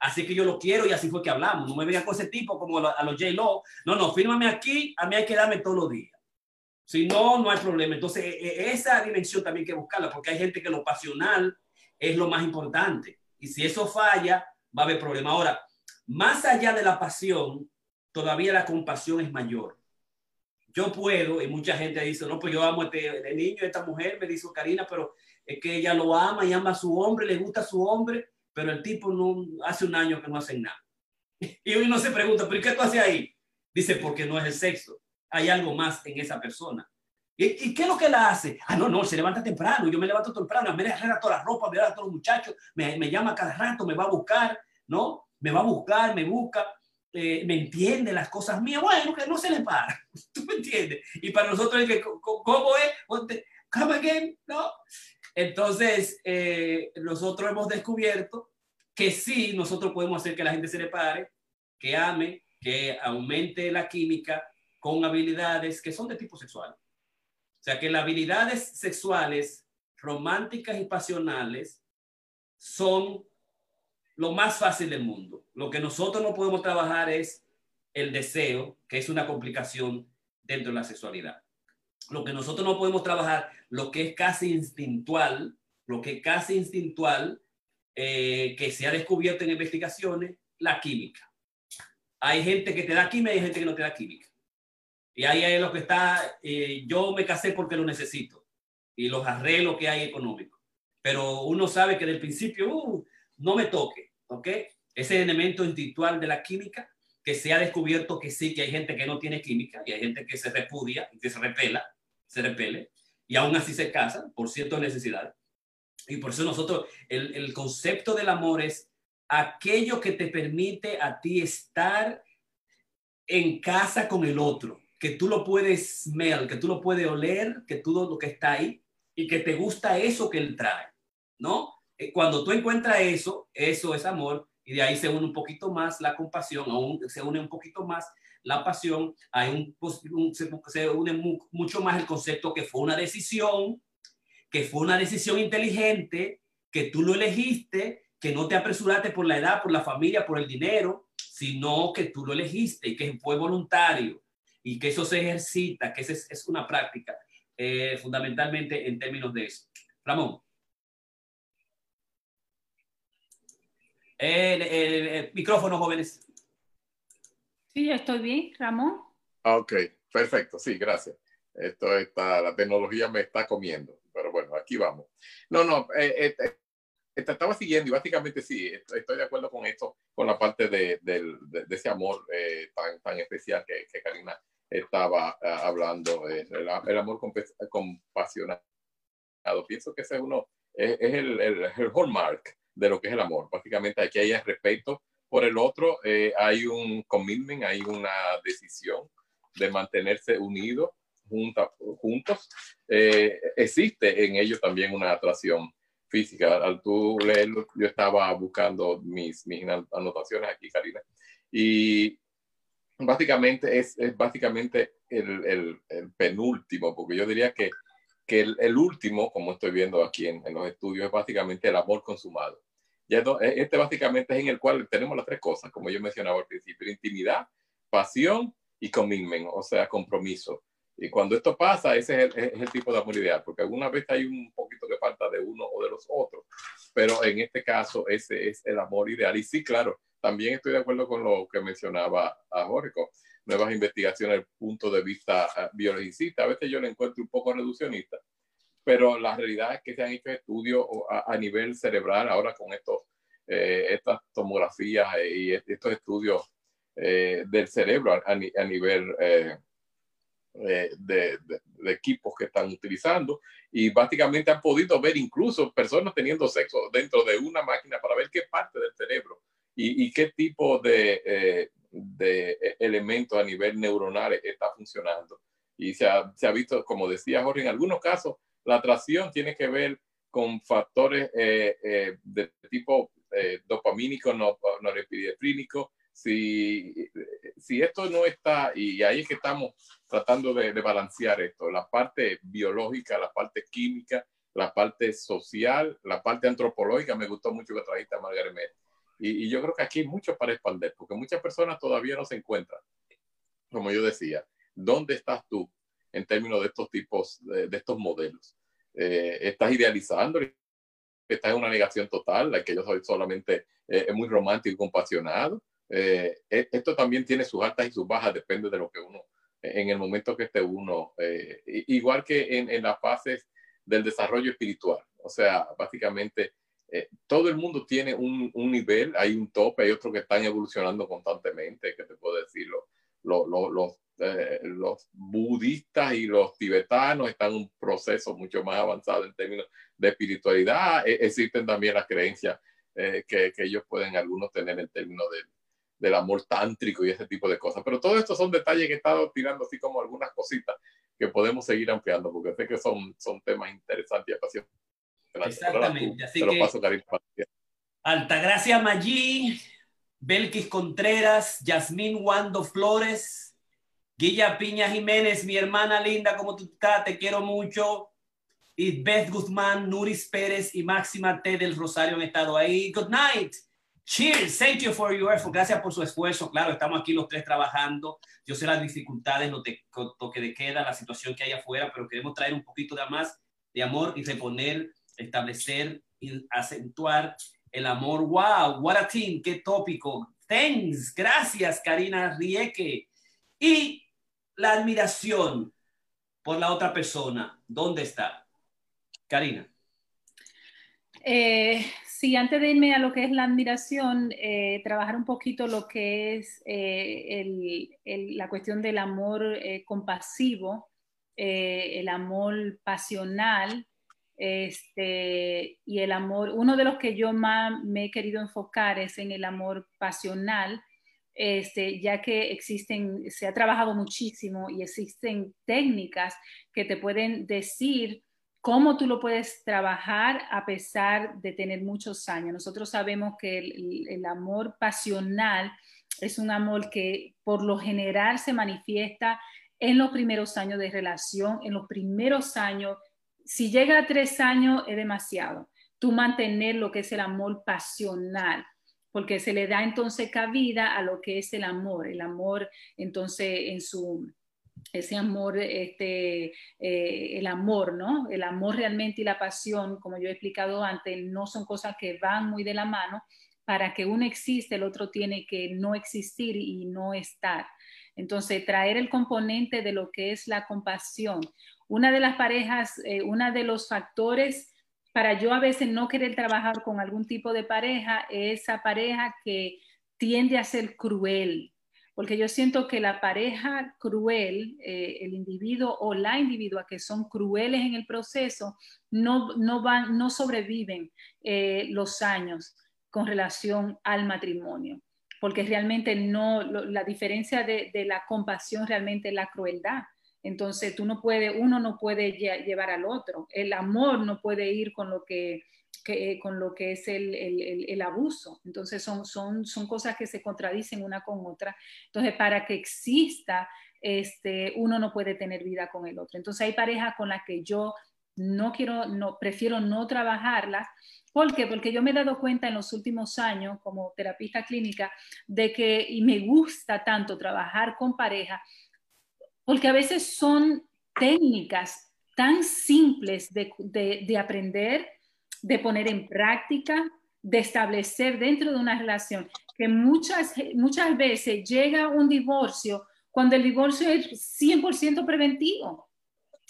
así que yo lo quiero y así fue que hablamos. No me vengan con ese tipo como a los J-Lo. No, no, fírmame aquí, a mí hay que darme todos los días. Si no, no hay problema. Entonces, e, e, esa dimensión también hay que buscarla, porque hay gente que lo pasional es lo más importante. Y si eso falla, va a haber problema. Ahora, más allá de la pasión, todavía la compasión es mayor. Yo puedo, y mucha gente dice, no, pues yo amo a este niño, esta mujer, me dice Karina, pero es que ella lo ama y ama a su hombre, le gusta a su hombre, pero el tipo no hace un año que no hace nada. Y uno se pregunta, ¿pero qué tú haces ahí? Dice, porque no es el sexo. Hay algo más en esa persona. ¿Y, qué es lo que la hace? Ah, no, no, se levanta temprano. Yo me levanto temprano, me arregla toda la ropa, me da a todos los muchachos, me, me, llama cada rato, me va a buscar, ¿no? Me va a buscar, me busca, eh, me entiende las cosas mías. Bueno, que no se le para. ¿Tú me entiendes? Y para nosotros ¿cómo es? Come again, ¿no? Entonces, eh, nosotros hemos descubierto que sí, nosotros podemos hacer que la gente se le pare, que ame, que aumente la química con habilidades que son de tipo sexual. O sea, que las habilidades sexuales románticas y pasionales son lo más fácil del mundo. Lo que nosotros no podemos trabajar es el deseo, que es una complicación dentro de la sexualidad lo que nosotros no podemos trabajar, lo que es casi instintual, lo que es casi instintual, eh, que se ha descubierto en investigaciones, la química. Hay gente que te da química y hay gente que no te da química. Y ahí es lo que está, eh, yo me casé porque lo necesito y los arreglos que hay económicos. Pero uno sabe que del principio, uh, no me toque, ¿ok? Ese elemento instintual de la química que se ha descubierto que sí, que hay gente que no tiene química y hay gente que se repudia que se repela se repele y aún así se casa por ciertas necesidades. Y por eso nosotros, el, el concepto del amor es aquello que te permite a ti estar en casa con el otro, que tú lo puedes smell, que tú lo puedes oler, que tú lo que está ahí y que te gusta eso que él trae, ¿no? Eh, cuando tú encuentras eso, eso es amor y de ahí se une un poquito más la compasión, aún se une un poquito más la pasión, hay un, se, une mucho más el concepto que fue una decisión, que fue una decisión inteligente, que tú lo elegiste, que no te apresuraste por la edad, por la familia, por el dinero, sino que tú lo elegiste y que fue voluntario y que eso se ejercita, que esa es, una práctica eh, fundamentalmente en términos de eso. Ramón. el micrófono, jóvenes. Sí, estoy bien, Ramón. Ok, perfecto, sí, gracias. Esto está, la tecnología me está comiendo, pero bueno, aquí vamos. No, no, eh, eh, eh estaba siguiendo y básicamente sí, estoy de acuerdo con esto, con la parte de, de, de ese amor tan, tan especial que, que Karina estaba hablando, el, el, amor compasionado. Pienso que ese es uno, es el, el, el, hallmark de lo que es el amor. Básicamente aquí hay respeto, por el otro, eh, hay un commitment, hay una decisión de mantenerse unidos, juntos. Eh, existe en ello también una atracción física. Al tú leerlo, yo estaba buscando mis, mis anotaciones aquí, Karina, y básicamente es, es básicamente el, penúltimo, porque yo diría que, que el, el último, como estoy viendo aquí en, en, los estudios, es básicamente el amor consumado. Ya e, este básicamente es en el cual tenemos las tres cosas, como yo mencionaba al principio, intimidad, pasión y commitment, o sea, compromiso. Y cuando esto pasa, ese es el, es el, tipo de amor ideal, porque alguna vez hay un poquito que falta de uno o de los otros, pero en este caso ese es el amor ideal. Y sí, claro, también estoy de acuerdo con lo que mencionaba a Jorge, nuevas investigaciones el punto de vista uh, biologicista. A veces yo le encuentro un poco reduccionista, pero la realidad es que se han hecho estudios a, a nivel cerebral ahora con estos, eh, estas tomografías y estos estudios eh, del cerebro a, a nivel eh, eh, de, de, de, equipos que están utilizando y básicamente han podido ver incluso personas teniendo sexo dentro de una máquina para ver qué parte del cerebro y, y qué tipo de, eh, de, elementos a nivel neuronal está funcionando. Y se ha, se ha, visto, como decía Jorge, en algunos casos la atracción tiene que ver con factores eh, eh, de tipo eh, dopamínico, no, norepinefrínico. Si, si esto no está, y ahí es que estamos tratando de, balancear esto, la parte biológica, la parte química, la parte social, la parte antropológica, me gustó mucho que trajiste a Margaret y, y, yo creo que aquí hay mucho para expandir, porque muchas personas todavía no se encuentran, como yo decía, ¿dónde estás tú en términos de estos tipos, de, de estos modelos? Eh, ¿Estás idealizando? ¿Estás en una negación total? que yo soy solamente eh, muy romántico y compasionado. Eh, e, esto también tiene sus altas y sus bajas, depende de lo que uno, en el momento que esté uno, eh, igual que en, en las fases del desarrollo espiritual. O sea, básicamente eh, todo el mundo tiene un, un, nivel, hay un tope, hay otros que están evolucionando constantemente, que te puedo decir, los, eh, los budistas y los tibetanos están en un proceso mucho más avanzado en términos de espiritualidad. E existen también las creencias eh, que, que, ellos pueden algunos tener en términos de, del amor tántrico y ese tipo de cosas. Pero todo esto son detalles que he estado tirando así como algunas cositas que podemos seguir ampliando, porque sé que son, son temas interesantes y apasionantes. Exactamente. Así que, paso, Altagracia Maggi, Belkis Contreras, Yasmín Wando Flores, Guilla Piña Jiménez, mi hermana linda, ¿cómo tú estás? Te quiero mucho. Y Beth Guzmán, Nuris Pérez y Máxima T del Rosario han estado ahí. Good night. Cheers. Thank you for your effort. Gracias por su esfuerzo. Claro, estamos aquí los tres trabajando. Yo sé las dificultades, no te toque de queda, la situación que hay afuera, pero queremos traer un poquito de más de amor y reponer establecer y acentuar el amor. ¡Wow! ¡What a team! ¡Qué tópico! Thanks. Gracias, Karina Rieke. Y la admiración por la otra persona. ¿Dónde está? Karina. Eh, sí, antes de irme a lo que es la admiración, eh, trabajar un poquito lo que es eh, la cuestión del amor compasivo, el amor pasional este, y el amor, uno de los que yo más me he querido enfocar es en el amor pasional, este, ya que existen, se ha trabajado muchísimo y existen técnicas que te pueden decir cómo tú lo puedes trabajar a pesar de tener muchos años. Nosotros sabemos que el, el amor pasional es un amor que por lo general se manifiesta en los primeros años de relación, en los primeros años si llega a tres años es demasiado. Tú mantener lo que es el amor pasional, porque se le da entonces cabida a lo que es el amor. El amor, entonces, en su, ese amor, este, eh, el amor, ¿no? El amor realmente y la pasión, como yo he explicado antes, no son cosas que van muy de la mano. Para que uno existe, el otro tiene que no existir y no estar. Entonces, traer el componente de lo que es la compasión. Una de las parejas, eh, uno de los factores para yo a veces no querer trabajar con algún tipo de pareja es esa pareja que tiende a ser cruel, porque yo siento que la pareja cruel, eh, el individuo o la individua que son crueles en el proceso, no, no, van, no sobreviven eh, los años con relación al matrimonio porque realmente no, la diferencia de, la compasión realmente la crueldad. Entonces, tú no puedes, uno no puede llevar al otro. El amor no puede ir con lo que, con lo que es el, el, abuso. Entonces, son, son, son cosas que se contradicen una con otra. Entonces, para que exista, este, uno no puede tener vida con el otro. Entonces, hay parejas con las que yo no quiero, no, prefiero no trabajarlas. ¿Por qué? Porque yo me he dado cuenta en los últimos años como terapista clínica de que, y me gusta tanto trabajar con pareja, porque a veces son técnicas tan simples de, de, aprender, de poner en práctica, de establecer dentro de una relación, que muchas, muchas veces llega un divorcio cuando el divorcio es 100% preventivo.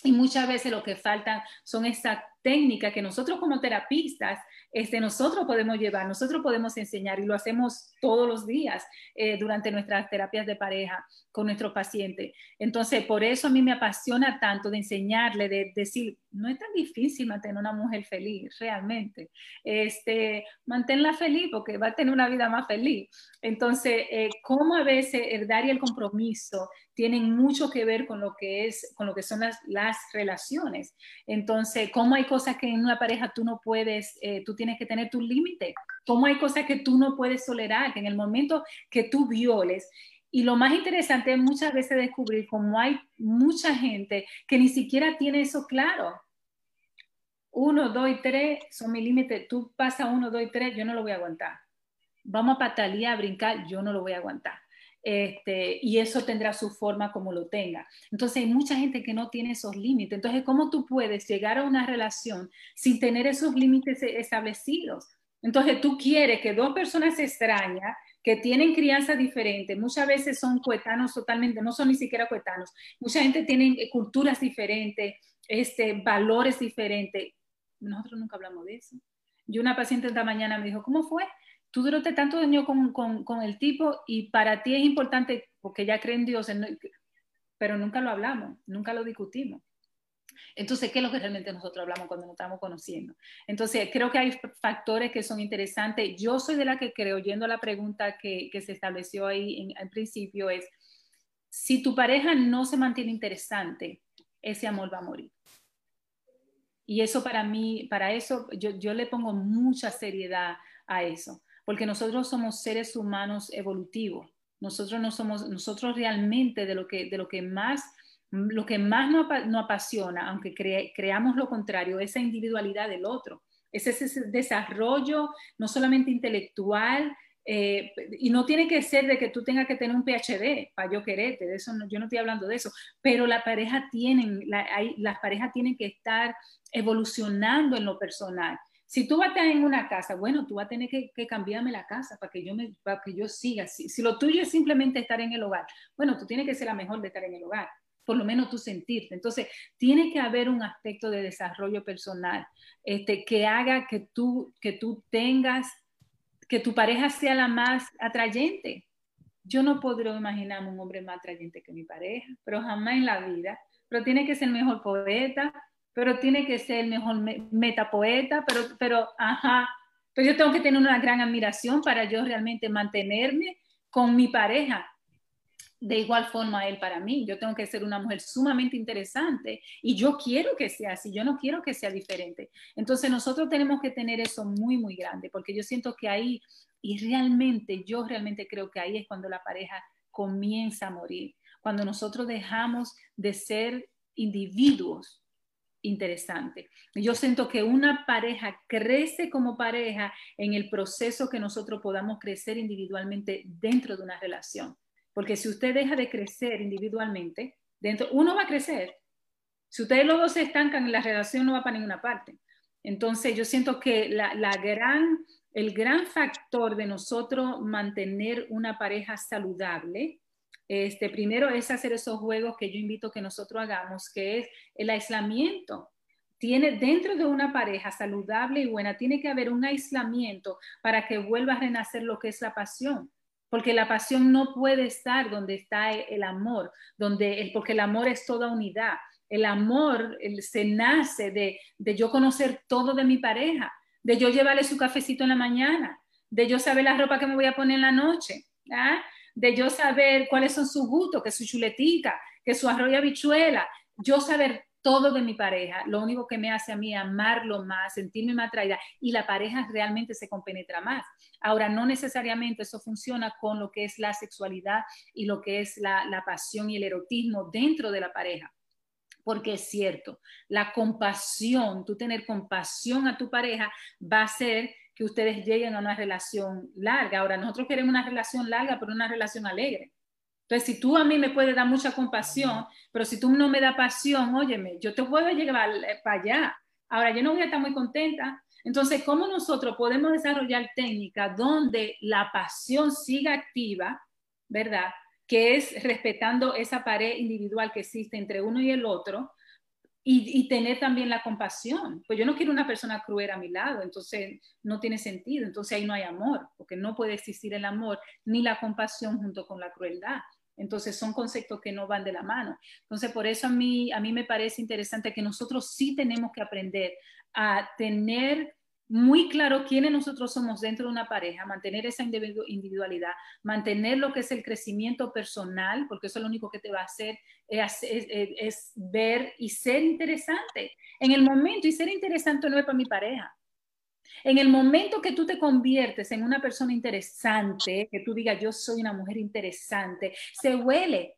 Y muchas veces lo que faltan son esas técnicas que nosotros como terapistas este, nosotros podemos llevar, nosotros podemos enseñar y lo hacemos todos los días eh, durante nuestras terapias de pareja con nuestros pacientes. Entonces, por eso a mí me apasiona tanto de enseñarle, de, decir, no es tan difícil mantener una mujer feliz, realmente. Este, manténla feliz porque va a tener una vida más feliz. Entonces, eh, cómo a veces el dar y el compromiso tienen mucho que ver con lo que es, con lo que son las, las relaciones. Entonces, cómo hay cosas que en una pareja tú no puedes, eh, tú tienes que tener tu límite. Cómo hay cosas que tú no puedes tolerar, que en el momento que tú violes. Y lo más interesante es muchas veces descubrir cómo hay mucha gente que ni siquiera tiene eso claro. Uno, dos y tres son mi límite. Tú pasas uno, dos y tres, yo no lo voy a aguantar. Vamos a patalear, a brincar, yo no lo voy a aguantar. Este, y eso tendrá su forma como lo tenga. Entonces hay mucha gente que no tiene esos límites. Entonces, ¿cómo tú puedes llegar a una relación sin tener esos límites e-, establecidos? Entonces, tú quieres que dos personas extrañas que tienen crianza diferente, muchas veces son coetanos totalmente, no son ni siquiera coetanos, mucha gente tiene culturas diferentes, este, valores diferentes. Nosotros nunca hablamos de eso. Yo una paciente esta mañana me dijo, ¿cómo fue? Tú duraste tanto años con, con, con, el tipo y para ti es importante, porque ya creen en Dios, pero nunca lo hablamos, nunca lo discutimos. Entonces, ¿qué es lo que realmente nosotros hablamos cuando nos estamos conociendo? Entonces, creo que hay factores que son interesantes. Yo soy de la que creo, oyendo la pregunta que, que se estableció ahí en, al principio, es, si tu pareja no se mantiene interesante, ese amor va a morir. Y eso para mí, para eso yo, yo le pongo mucha seriedad a eso porque nosotros somos seres humanos evolutivos. Nosotros no somos, nosotros realmente de lo que, de lo que más, lo que más nos, apasiona, aunque creamos lo contrario, esa individualidad del otro, es ese desarrollo no solamente intelectual, eh, y no tiene que ser de que tú tengas que tener un PhD para yo quererte, de eso yo no estoy hablando de eso, pero la pareja tienen, las parejas tienen que estar evolucionando en lo personal. Si tú estar en una casa, bueno, tú vas a tener que, cambiarme la casa para que yo, me, para que yo siga. Si, si, lo tuyo es simplemente estar en el hogar, bueno, tú tienes que ser la mejor de estar en el hogar, por lo menos tú sentirte. Entonces, tiene que haber un aspecto de desarrollo personal este, que haga que tú, que tú tengas, que tu pareja sea la más atrayente. Yo no podría imaginarme un hombre más atrayente que mi pareja, pero jamás en la vida. Pero tiene que ser el mejor poeta, pero tiene que ser el mejor metapoeta, pero, pero, ajá, pero yo tengo que tener una gran admiración para yo realmente mantenerme con mi pareja. De igual forma él para mí, yo tengo que ser una mujer sumamente interesante y yo quiero que sea así, yo no quiero que sea diferente. Entonces nosotros tenemos que tener eso muy, muy grande, porque yo siento que ahí, y realmente, yo realmente creo que ahí es cuando la pareja comienza a morir, cuando nosotros dejamos de ser individuos interesante. Yo siento que una pareja crece como pareja en el proceso que nosotros podamos crecer individualmente dentro de una relación. Porque si usted deja de crecer individualmente, dentro, uno va a crecer. Si ustedes los dos se estancan, la relación no va para ninguna parte. Entonces yo siento que la, la gran, el gran factor de nosotros mantener una pareja saludable este, primero es hacer esos juegos que yo invito que nosotros hagamos, que es el aislamiento. Tiene dentro de una pareja saludable y buena, tiene que haber un aislamiento para que vuelva a renacer lo que es la pasión. Porque la pasión no puede estar donde está el amor, donde, porque el amor es toda unidad. El amor se nace de, de yo conocer todo de mi pareja, de yo llevarle su cafecito en la mañana, de yo saber la ropa que me voy a poner en la noche. ¿ah? De yo saber cuáles son sus gustos, que su chuletica, que su arroz y habichuela. Yo saber todo de mi pareja, lo único que me hace a mí amarlo más, sentirme más atraída y la pareja realmente se compenetra más. Ahora, no necesariamente eso funciona con lo que es la sexualidad y lo que es la, la pasión y el erotismo dentro de la pareja porque es cierto, la compasión, tú tener compasión a tu pareja va a hacer que ustedes lleguen a una relación larga. Ahora, nosotros queremos una relación larga, pero una relación alegre. Entonces, si tú a mí me puedes dar mucha compasión, pero si tú no me das pasión, óyeme, yo te puedo llevar eh, para allá. Ahora, yo no voy a estar muy contenta. Entonces, ¿cómo nosotros podemos desarrollar técnicas donde la pasión siga activa, ¿verdad? Que es respetando esa pared individual que existe entre uno y el otro, y, tener también la compasión. Pues yo no quiero una persona cruel a mi lado, entonces no tiene sentido, entonces ahí no hay amor, porque no puede existir el amor ni la compasión junto con la crueldad. Entonces son conceptos que no van de la mano. Entonces por eso a mí, a mí me parece interesante que nosotros sí tenemos que aprender a tener muy claro quiénes nosotros somos dentro de una pareja, mantener esa individualidad, mantener lo que es el crecimiento personal, porque eso es lo único que te va a hacer es, es ver y ser interesante en el momento. Y ser interesante no es para mi pareja, en el momento que tú te conviertes en una persona interesante, que tú digas, yo soy una mujer interesante, se huele,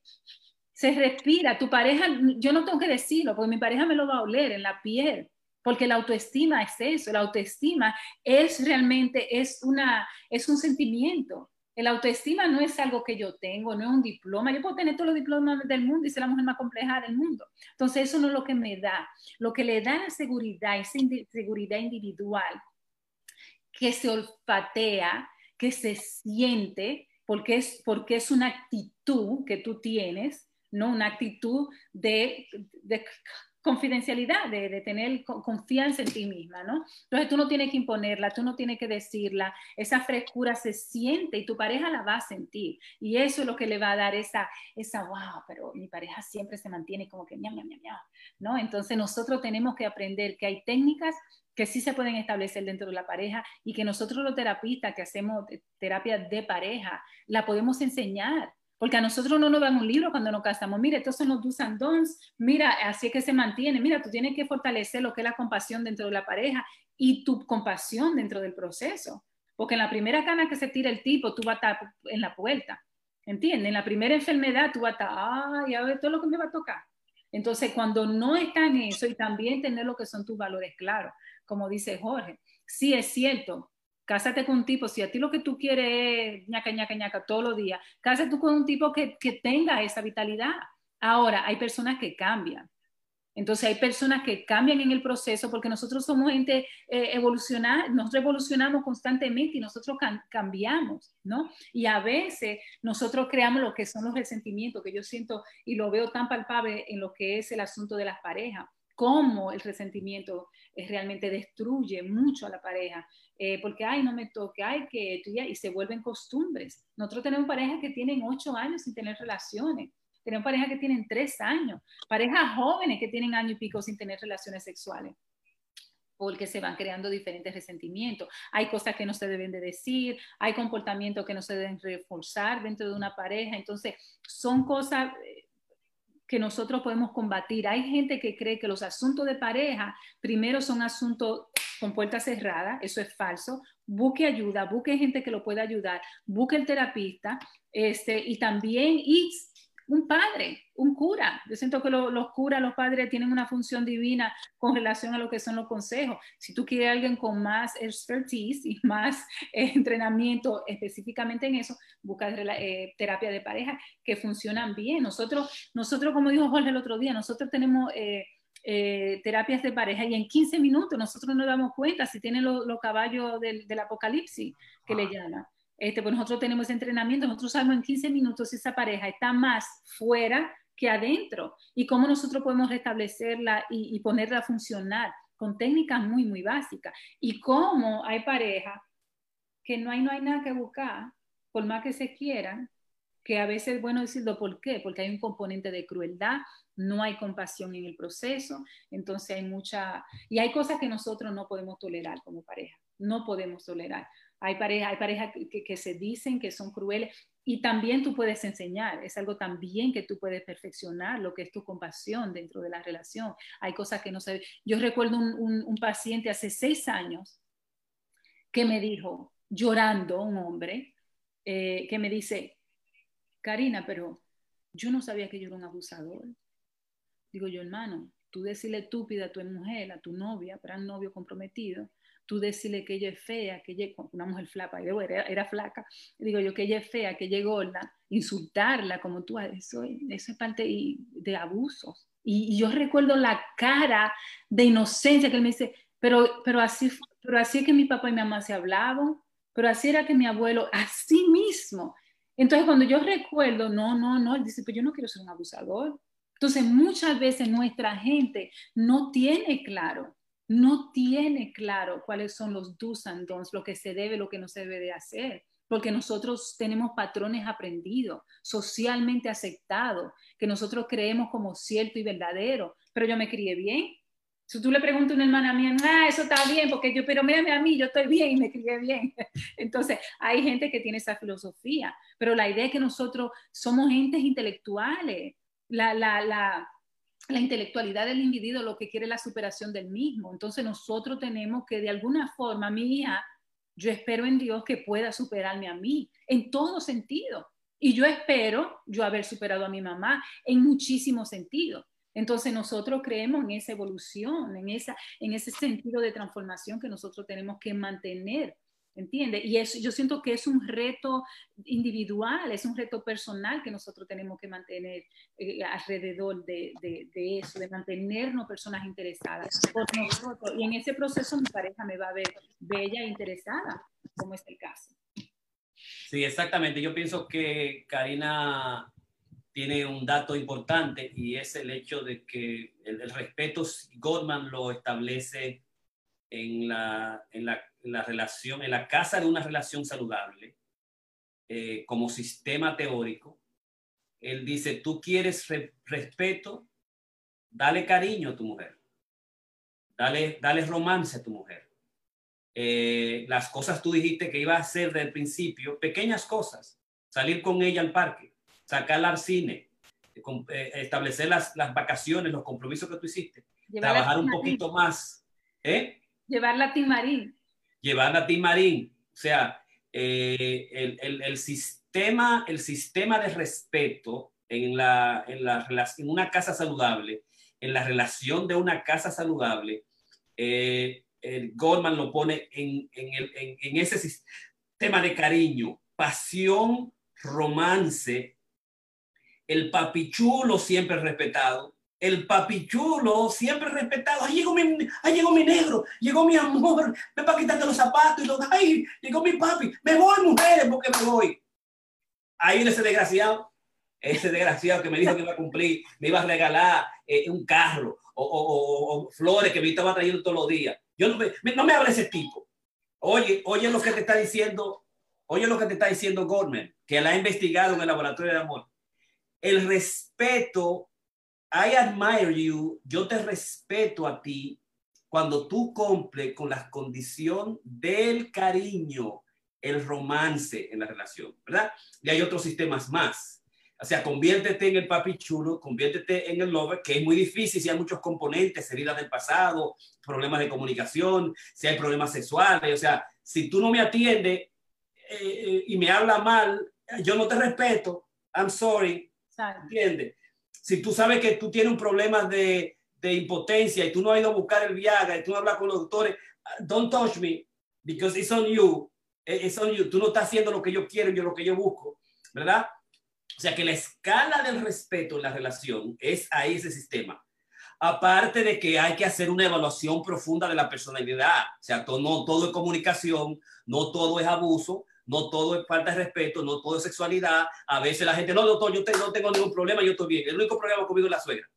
se respira. Tu pareja, yo no tengo que decirlo, porque mi pareja me lo va a oler en la piel, porque la autoestima es eso, la autoestima es realmente, es, una, es un sentimiento. El autoestima no es algo que yo tengo, no es un diploma. Yo puedo tener todos los diplomas del mundo y ser la mujer más compleja del mundo. Entonces, eso no es lo que me da. Lo que le da la seguridad, esa seguridad individual, que se olfatea, que se siente, porque es, porque es una actitud que tú tienes, ¿no? Una actitud de confidencialidad, de, tener confianza en ti misma, ¿no? Entonces tú no tienes que imponerla, tú no tienes que decirla, esa frescura se siente y tu pareja la va a sentir. Y eso es lo que le va a dar esa, esa wow, pero mi pareja siempre se mantiene como que ñam, ñam, ñam, ñam, ¿no? Entonces nosotros tenemos que aprender que hay técnicas que sí se pueden establecer dentro de la pareja y que nosotros los terapistas que hacemos terapia de pareja, la podemos enseñar porque a nosotros no nos dan un libro cuando nos casamos. Mira, estos son los do's and. Mira, así es que se mantiene. Mira, tú tienes que fortalecer lo que es la compasión dentro de la pareja y tu compasión dentro del proceso. Porque en la primera cana que se tira el tipo, tú vas a estar en la puerta. ¿Entiendes? En la primera enfermedad, tú vas a estar, ay, a ver todo lo que me va a tocar. Entonces, cuando no está en eso y también tener lo que son tus valores claros, como dice Jorge, sí es cierto, Cásate con un tipo, si a ti lo que tú quieres es ñaca, ñaca, ñaca todos los días, cásate tú con un tipo que, que tenga esa vitalidad. Ahora, hay personas que cambian. Entonces hay personas que cambian en el proceso porque nosotros somos gente eh, nosotros evolucionamos constantemente y nosotros cambiamos, ¿no? Y a veces nosotros creamos lo que son los resentimientos, que yo siento y lo veo tan palpable en lo que es el asunto de las parejas, cómo el resentimiento eh, realmente destruye mucho a la pareja. Eh, porque, ay, no me toque, ay, que tú ya, y se vuelven costumbres. Nosotros tenemos parejas que tienen ocho años sin tener relaciones, tenemos parejas que tienen tres años, parejas jóvenes que tienen año y pico sin tener relaciones sexuales porque se van creando diferentes resentimientos. Hay cosas que no se deben de decir, hay comportamientos que no se deben reforzar dentro de una pareja. Entonces, son cosas eh, que nosotros podemos combatir. Hay gente que cree que los asuntos de pareja primero son asuntos con puertas cerradas, eso es falso. Busque ayuda, busque gente que lo pueda ayudar, busque el terapista, este, y también y un padre, un cura. Yo siento que los curas, los padres tienen una función divina con relación a lo que son los consejos. Si tú quieres alguien con más expertise y más eh, entrenamiento específicamente en eso, busca eh, terapia de pareja que funcionan bien. Nosotros, nosotros como dijo Jorge el otro día, nosotros tenemos... Eh, eh, terapias de pareja y en 15 minutos nosotros nos damos cuenta si tienen los caballos del, apocalipsis que le llaman. Este, pues nosotros tenemos entrenamiento, nosotros sabemos en 15 minutos si esa pareja está más fuera que adentro y cómo nosotros podemos restablecerla y, y ponerla a funcionar con técnicas muy, muy básicas. Y cómo hay parejas que no hay, no hay nada que buscar, por más que se quieran, que a veces es bueno decirlo por qué, porque hay un componente de crueldad, no hay compasión en el proceso, entonces hay mucha, y hay cosas que nosotros no podemos tolerar como pareja, no podemos tolerar. Hay parejas que, se dicen que son crueles y también tú puedes enseñar, es algo también que tú puedes perfeccionar, lo que es tu compasión dentro de la relación. Hay cosas que no sé. Yo recuerdo un, paciente hace seis años que me dijo, llorando, un hombre, eh, que me dice, Karina, pero yo no sabía que yo era un abusador. Digo yo, hermano, tú decirle estúpida a tu mujer, a tu novia, para novio comprometido, tú decirle que ella es fea, que ella, una mujer flaca, era, era flaca, digo yo que ella es fea, que ella es gorda, insultarla como tú, eso, eso es parte de abusos. Y, yo recuerdo la cara de inocencia que él me dice, pero, pero, así, pero así es que mi papá y mi mamá se hablaban, pero así era que mi abuelo, así mismo. Entonces cuando yo recuerdo, no, no, no, él dice, pues yo no quiero ser un abusador. Entonces muchas veces nuestra gente no tiene claro no tiene claro cuáles son los do's and don'ts, lo que se debe, lo que no se debe de hacer, porque nosotros tenemos patrones aprendidos, socialmente aceptados, que nosotros creemos como cierto y verdadero, pero yo me crié bien. Si tú le preguntas a una hermana mía, ah, eso está bien, porque yo, pero mírame a mí, yo estoy bien y me crié bien. Entonces, hay gente que tiene esa filosofía, pero la idea es que nosotros somos entes intelectuales. La, la, la, la intelectualidad del individuo lo que quiere la superación del mismo. Entonces nosotros tenemos que de alguna forma, mi hija, yo espero en Dios que pueda superarme a mí, en todo sentido. Y yo espero yo haber superado a mi mamá en muchísimos sentidos. Entonces nosotros creemos en esa evolución, en, esa, en ese sentido de transformación que nosotros tenemos que mantener ¿entiende? Y eso, yo siento que es un reto individual, es un reto personal que nosotros tenemos que mantener eh, alrededor de, de, eso, de mantenernos personas interesadas por nosotros. Y en ese proceso mi pareja me va a ver bella e interesada, como es el caso. Sí, exactamente. Yo pienso que Karina tiene un dato importante y es el hecho de que el, el respeto, Goldman lo establece en la, en la la relación, en la casa de una relación saludable, eh, como sistema teórico, él dice, tú quieres respeto, dale cariño a tu mujer, dale, dale romance a tu mujer. Eh, las cosas tú dijiste que iba a hacer desde el principio, pequeñas cosas, salir con ella al parque, sacarla al cine, eh, establecer las, las, vacaciones, los compromisos que tú hiciste, trabajar un poquito más. ¿eh? Llevarla a Timarín. Llevando a Tim Marín. O sea, eh, el, el, sistema, el sistema de respeto en, la, en, la, en una casa saludable, en la relación de una casa saludable, eh, el Goldman lo pone en, en, el, en, ese sistema de cariño, pasión, romance, el papichulo siempre respetado, el papichulo, siempre respetado. Ahí llegó mi, ahí llegó mi negro, llegó mi amor, me va quitando los zapatos y los, ay, llegó mi papi, me voy, mujeres, porque me voy. Ahí ese desgraciado, ese desgraciado que me dijo que iba a cumplir, me iba a regalar eh, un carro o, flores que me estaba trayendo todos los días. Yo no me, no me habla ese tipo. Oye, oye lo que te está diciendo, oye lo que te está diciendo Gorman, que la ha investigado en el laboratorio de amor. El respeto I admire you, yo te respeto a ti cuando tú cumples con la condición del cariño, el romance en la relación, ¿verdad? Y hay otros sistemas más. O sea, conviértete en el papi chulo, conviértete en el lover, que es muy difícil si hay muchos componentes, heridas del pasado, problemas de comunicación, si hay problemas sexuales. O sea, si tú no me atiendes eh, eh, y me habla mal, yo no te respeto. I'm sorry. ¿Entiendes? Si tú sabes que tú tienes un problema de, de impotencia y tú no has ido a buscar el Viagra y tú no hablas con los doctores, don't touch me because it's on you. Eh, it's on you. Tú no estás haciendo lo que yo quiero y lo que yo busco, ¿verdad? O sea que la escala del respeto en la relación es ahí ese sistema. Aparte de que hay que hacer una evaluación profunda de la personalidad. O sea, no todo es comunicación, no todo es abuso, no todo es falta de respeto, no todo es sexualidad. A veces la gente, no, doctor, yo no tengo ningún problema, yo estoy bien. El único problema conmigo es la suegra.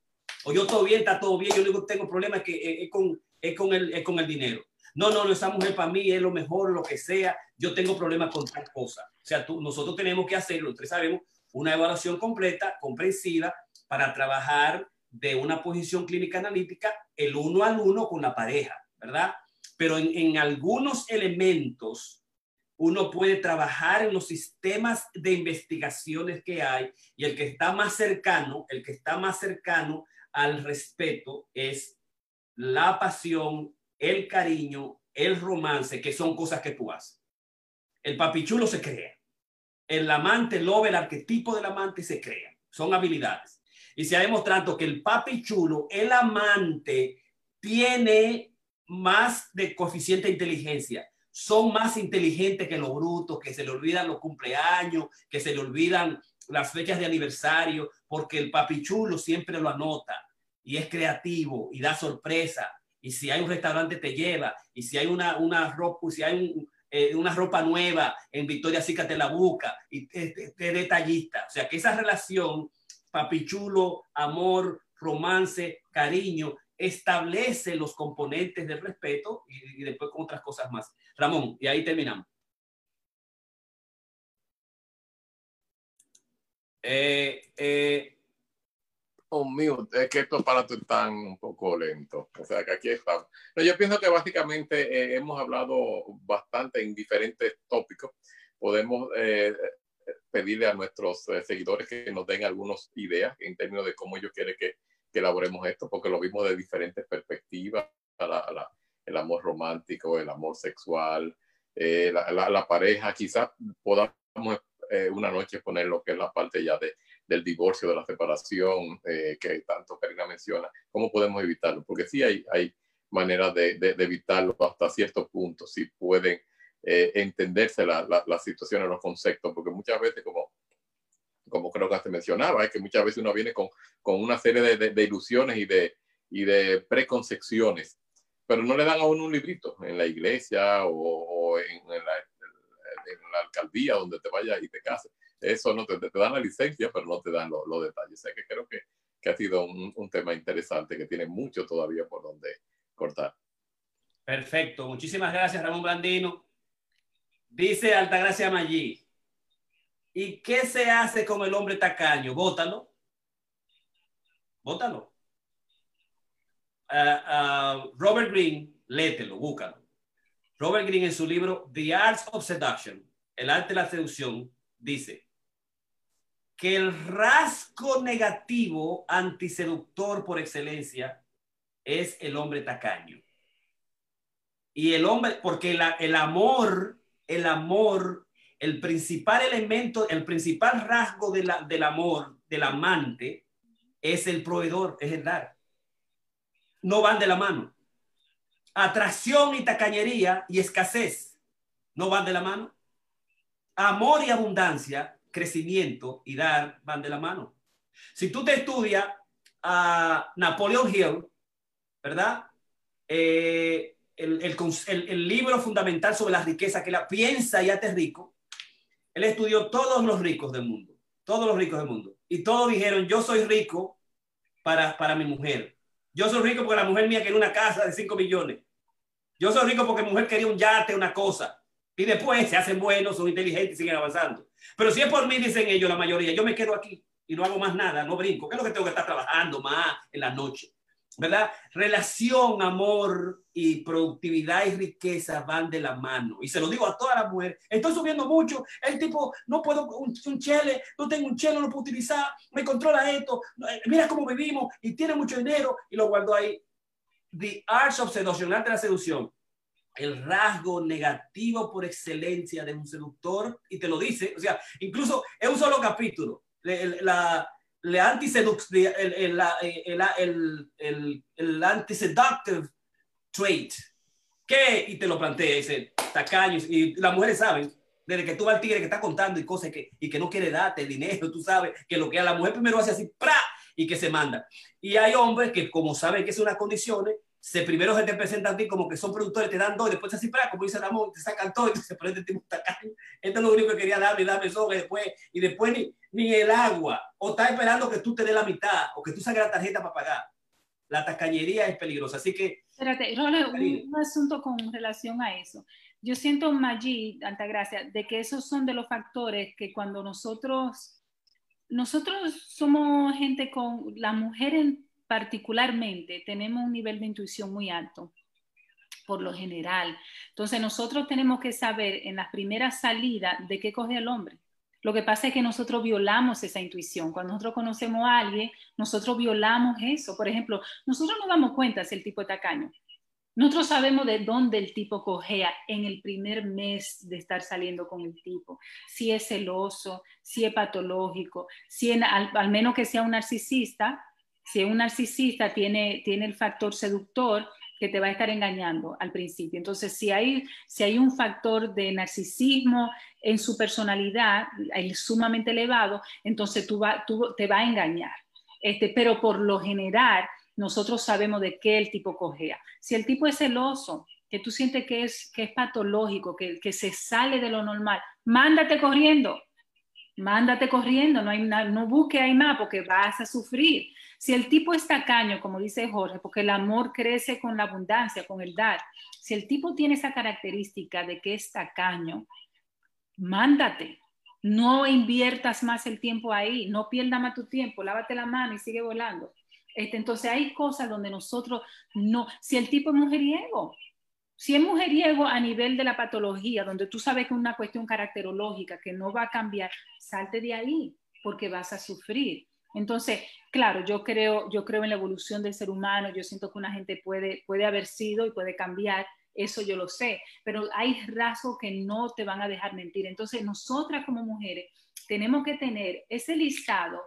O yo estoy bien, está todo bien, yo único tengo problema es, que, es, con, es, con el, es con el dinero. No, no, no, esa mujer para mí es lo mejor, lo que sea. Yo tengo problemas con tal cosa. O sea, tú, nosotros tenemos que hacer, tres sabemos, una evaluación completa, comprensiva, para trabajar de una posición clínica analítica el uno al uno con la pareja, ¿verdad? Pero en, en algunos elementos uno puede trabajar en los sistemas de investigaciones que hay y el que está más cercano, el que está más cercano al respeto es la pasión, el cariño, el romance, que son cosas que tú haces. El papichulo se crea. El amante, el lobo, el arquetipo del amante se crea. Son habilidades. Y se ha demostrado que el papichulo, el amante, tiene más de coeficiente de inteligencia son más inteligentes que los brutos, que se le olvidan los cumpleaños, que se le olvidan las fechas de aniversario, porque el papichulo siempre lo anota y es creativo y da sorpresa. Y si hay un restaurante te lleva, y si hay una, una ropa, si hay eh, una ropa nueva en Victoria Sica te la busca, y es detallista. O sea que esa relación, papichulo, amor, romance, cariño, establece los componentes del respeto y, después con otras cosas más. Ramón, y ahí terminamos. Eh, eh, oh, mío, es que estos aparatos están un poco lentos. O sea, que aquí estamos. yo pienso que básicamente eh, hemos hablado bastante en diferentes tópicos. Podemos pedirle a nuestros seguidores que nos den algunas ideas en términos de cómo ellos quieren que que elaboremos esto, porque lo vimos de diferentes perspectivas, el amor romántico, el amor sexual, eh, la, pareja, quizás podamos eh, una noche poner lo que es la parte ya de, del divorcio, de la separación, eh, que tanto Karina menciona, cómo podemos evitarlo, porque sí hay, hay maneras de, de, evitarlo hasta cierto punto, si pueden entenderse la, la, la situación, los conceptos, porque muchas veces como como creo que te mencionaba, es que muchas veces uno viene con, con una serie de, de, ilusiones y de, y de preconcepciones, pero no le dan a uno un librito en la iglesia o, en, la, alcaldía donde te vayas y te cases. Eso no te, te dan la licencia, pero no te dan los detalles. O sea que creo que, que ha sido un, un, tema interesante que tiene mucho todavía por donde cortar. Perfecto. Muchísimas gracias, Ramón Blandino. Dice Altagracia Maggi, ¿Y qué se hace con el hombre tacaño? Bótalo. Bótalo. Uh, uh, Robert Greene, lételo, búscalo. Robert Greene en su libro The Arts of Seduction, el arte de la seducción, dice que el rasgo negativo antiseductor por excelencia es el hombre tacaño. Y el hombre, porque el amor, el amor el principal elemento, el principal rasgo de la, del amor, del amante, es el proveedor, es el dar. No van de la mano. Atracción y tacañería y escasez no van de la mano. Amor y abundancia, crecimiento y dar van de la mano. Si tú te estudias a Napoleon Hill, ¿verdad? Eh, el, el, el, libro fundamental sobre la riqueza que la piensa y hace rico, él estudió todos los ricos del mundo, todos los ricos del mundo. Y todos dijeron, yo soy rico para, para mi mujer. Yo soy rico porque la mujer mía quería una casa de 5 millones. Yo soy rico porque mi mujer quería un yate, una cosa. Y después se hacen buenos, son inteligentes y siguen avanzando. Pero si es por mí, dicen ellos, la mayoría, yo me quedo aquí y no hago más nada, no brinco. ¿Qué es lo que tengo que estar trabajando más en la noche? ¿Verdad? Relación, amor y productividad y riqueza van de la mano. Y se lo digo a todas las mujeres. Estoy subiendo mucho. El tipo, no puedo, un, chele, no tengo un chele, no puedo utilizar. Me controla esto. Eh, mira cómo vivimos y tiene mucho dinero y lo guardo ahí. The Arts of Seduction, de la seducción. El rasgo negativo por excelencia de un seductor, y te lo dice, o sea, incluso es un solo capítulo. La, antiseductive, el, el, el, antiseductive trait. ¿Qué? Y te lo plantea, dice, tacaño, y las mujeres saben, desde que tú vas al tigre que está contando y cosas que, y que no quiere darte dinero, tú sabes que lo que a la mujer primero hace así, ¡pra! y que se manda. Y hay hombres que como saben que son unas condiciones, se primero se te presentan a ti como que son productores, te dan dos, y después así, para, como dice Ramón, te sacan todo y te se prende tipo tacaño. Esto es lo único que quería darme, darme eso, y después, y después ni, ni el agua, o está esperando que tú te dé la mitad, o que tú saques la tarjeta para pagar. La tacañería es peligrosa, así que... Espérate, un, un, asunto con relación a eso. Yo siento, Maggi, Altagracia, de que esos son de los factores que cuando nosotros, nosotros somos gente con, la mujer en, particularmente tenemos un nivel de intuición muy alto. por lo general. Entonces nosotros tenemos que saber en las primeras salidas de qué coge el hombre. Lo que pasa es que nosotros violamos esa intuición. Cuando nosotros conocemos a alguien, nosotros violamos eso. Por ejemplo, nosotros nos damos cuenta si el tipo es tacaño. Nosotros sabemos de dónde el tipo cogea en el primer mes de estar saliendo con el tipo, si es celoso, si es patológico, si al, menos que sea un narcisista, si es un narcisista tiene, tiene el factor seductor que te va a estar engañando al principio. Entonces, si hay, si hay un factor de narcisismo en su personalidad sumamente elevado, entonces tú, va, tú te va a engañar. Este, pero por lo general, nosotros sabemos de qué el tipo cogea. Si el tipo es celoso, que tú sientes que es, que es patológico, que, que se sale de lo normal, mándate corriendo, mándate corriendo, no, hay, no busque ahí más porque vas a sufrir. Si el tipo es tacaño, como dice Jorge, porque el amor crece con la abundancia, con el dar, si el tipo tiene esa característica de que es tacaño, mándate, no inviertas más el tiempo ahí, no pierdas más tu tiempo, lávate la mano y sigue volando. Este, entonces hay cosas donde nosotros no, si el tipo es mujeriego, si es mujeriego a nivel de la patología, donde tú sabes que es una cuestión caracterológica que no va a cambiar, salte de ahí porque vas a sufrir. Entonces, claro, yo creo, yo creo en la evolución del ser humano, yo siento que una gente puede, puede haber sido y puede cambiar, eso yo lo sé, pero hay rasgos que no te van a dejar mentir. Entonces, nosotras como mujeres tenemos que tener ese listado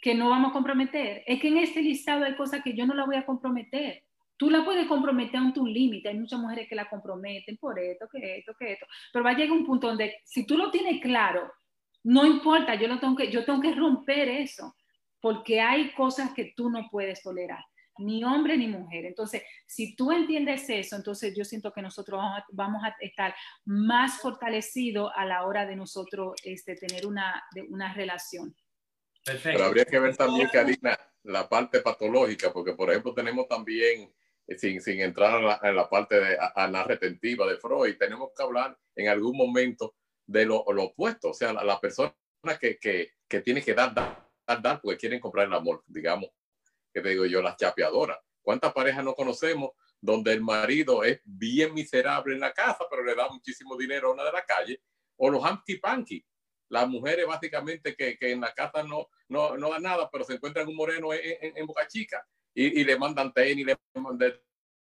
que no vamos a comprometer. Es que en este listado hay cosas que yo no la voy a comprometer. Tú la puedes comprometer a un límite. Hay muchas mujeres que la comprometen por esto, que esto, que esto. Pero va a llegar un punto donde si tú lo tienes claro, no importa, yo, lo tengo que, yo tengo que romper eso. Porque hay cosas que tú no puedes tolerar ni hombre ni mujer. Entonces, si tú entiendes eso, entonces yo siento que nosotros vamos a, estar más fortalecidos a la hora de nosotros este, tener una, una relación. Pero habría que ver también, Karina, la parte patológica, porque por ejemplo tenemos también, eh, sin, sin entrar en la, parte de, a, la retentiva de Freud, tenemos que hablar en algún momento de lo, opuesto, o sea, la, la persona que, que, que, tiene que dar, dar, dar, porque quieren comprar el amor, digamos, que te digo yo, las chapeadoras. ¿Cuántas parejas no conocemos donde el marido es bien miserable en la casa, pero le da muchísimo dinero a una de la calle? O los hanky-panky, las mujeres básicamente que, que, en la casa no, no, no dan nada, pero se encuentran un moreno en, Boca Chica y, y, le mandan tenis, le mandan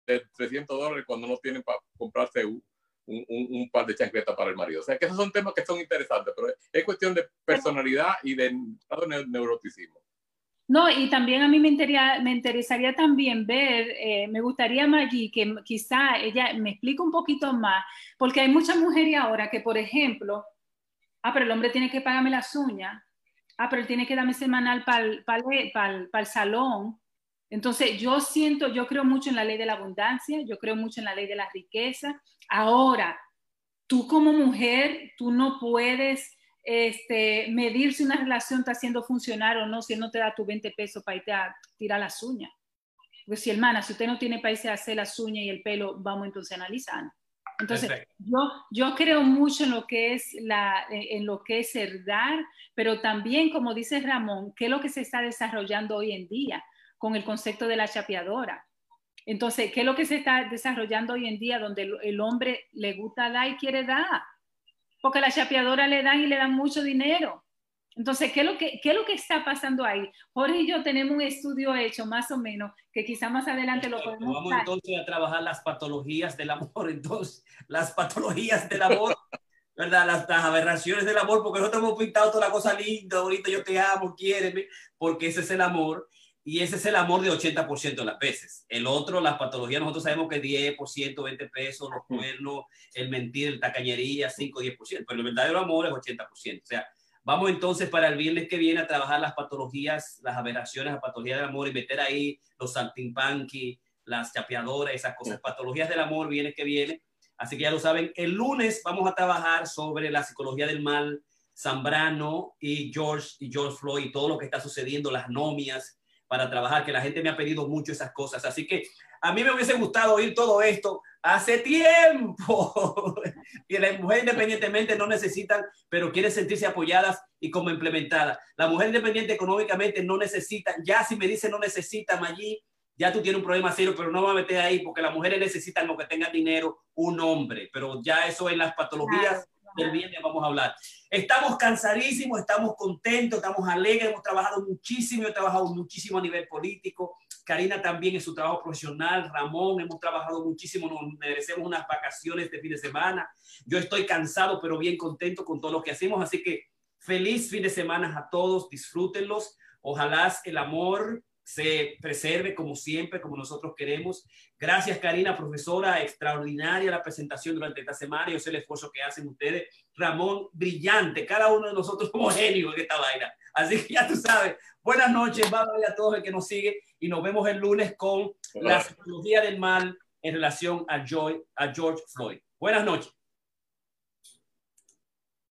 de, 300 dólares cuando no tienen para comprarse un, un, un, par de chancletas para el marido. O sea que esos son temas que son interesantes, pero es cuestión de personalidad y de, neuroticismo. No, y también a mí me, me interesaría también ver, eh, me gustaría, Maggie, que quizá ella me explique un poquito más, porque hay muchas mujeres ahora que, por ejemplo, ah, pero el hombre tiene que pagarme las uñas, ah, pero él tiene que darme semanal para el salón. Entonces, yo siento, yo creo mucho en la ley de la abundancia, yo creo mucho en la ley de la riqueza. Ahora, tú como mujer, tú no puedes este, medir si una relación está haciendo funcionar o no, si él no te da tu 20 pesos para irte a tirar las uñas. Pues si hermana, si usted no tiene para irse a hacer las uñas y el pelo, vamos entonces a analizar. Entonces, yo, yo creo mucho en lo que es la, en lo que es el dar, pero también, como dice Ramón, qué es lo que se está desarrollando hoy en día con el concepto de la chapeadora. Entonces, ¿qué es lo que se está desarrollando hoy en día donde el, hombre le gusta dar y quiere dar? Porque a la chapeadora le dan y le dan mucho dinero. Entonces, ¿qué es, lo que, ¿qué es lo que está pasando ahí? Jorge y yo tenemos un estudio hecho más o menos, que quizá más adelante lo podemos Vamos entonces a trabajar las patologías del amor, entonces, las patologías del amor, ¿verdad? Las, aberraciones del amor, porque nosotros hemos pintado toda la cosa linda, ahorita yo te amo, quiéreme, porque ese es el amor, y ese es el amor de 80% de las veces. El otro, las patologías, nosotros sabemos que 10%, 20 pesos, los cuernos, el mentir, el tacañería, 5, 10%, pero el verdadero amor es 80%. O sea, Vamos entonces para el viernes que viene a trabajar las patologías, las aberraciones, las patologías del amor y meter ahí los saltimpanqui, las chapeadoras, esas cosas, patologías del amor, viernes que viene. Así que ya lo saben, el lunes vamos a trabajar sobre la psicología del mal, Zambrano y George y George Floyd y todo lo que está sucediendo, las nomias, para trabajar, que la gente me ha pedido mucho esas cosas. Así que a mí me hubiese gustado oír todo esto hace tiempo. y las mujeres independientemente no necesitan, pero quieren sentirse apoyadas y como implementadas. La mujer independiente económicamente no necesita, ya si me dice no necesita, allí, ya tú tienes un problema serio, pero no va a meter ahí porque las mujeres necesitan lo que tenga dinero, un hombre, pero ya eso en las patologías del bien vamos a hablar. Estamos cansadísimos, estamos contentos, estamos alegres, hemos trabajado muchísimo, he trabajado muchísimo a nivel político, Karina también en su trabajo profesional, Ramón, hemos trabajado muchísimo, nos merecemos unas vacaciones de fin de semana. Yo estoy cansado, pero bien contento con todo lo que hacemos, así que feliz fin de semana a todos, disfrútenlos. Ojalá el amor se preserve como siempre, como nosotros queremos. Gracias, Karina, profesora, extraordinaria la presentación durante esta semana. Yo sé el esfuerzo que hacen ustedes. Ramón, brillante, cada uno de nosotros como genio en esta vaina. Así que ya tú sabes. Buenas noches, vamos a todos el que nos sigue y nos vemos el lunes con la psicología del mal en relación a, Joy, a George Floyd. Buenas noches.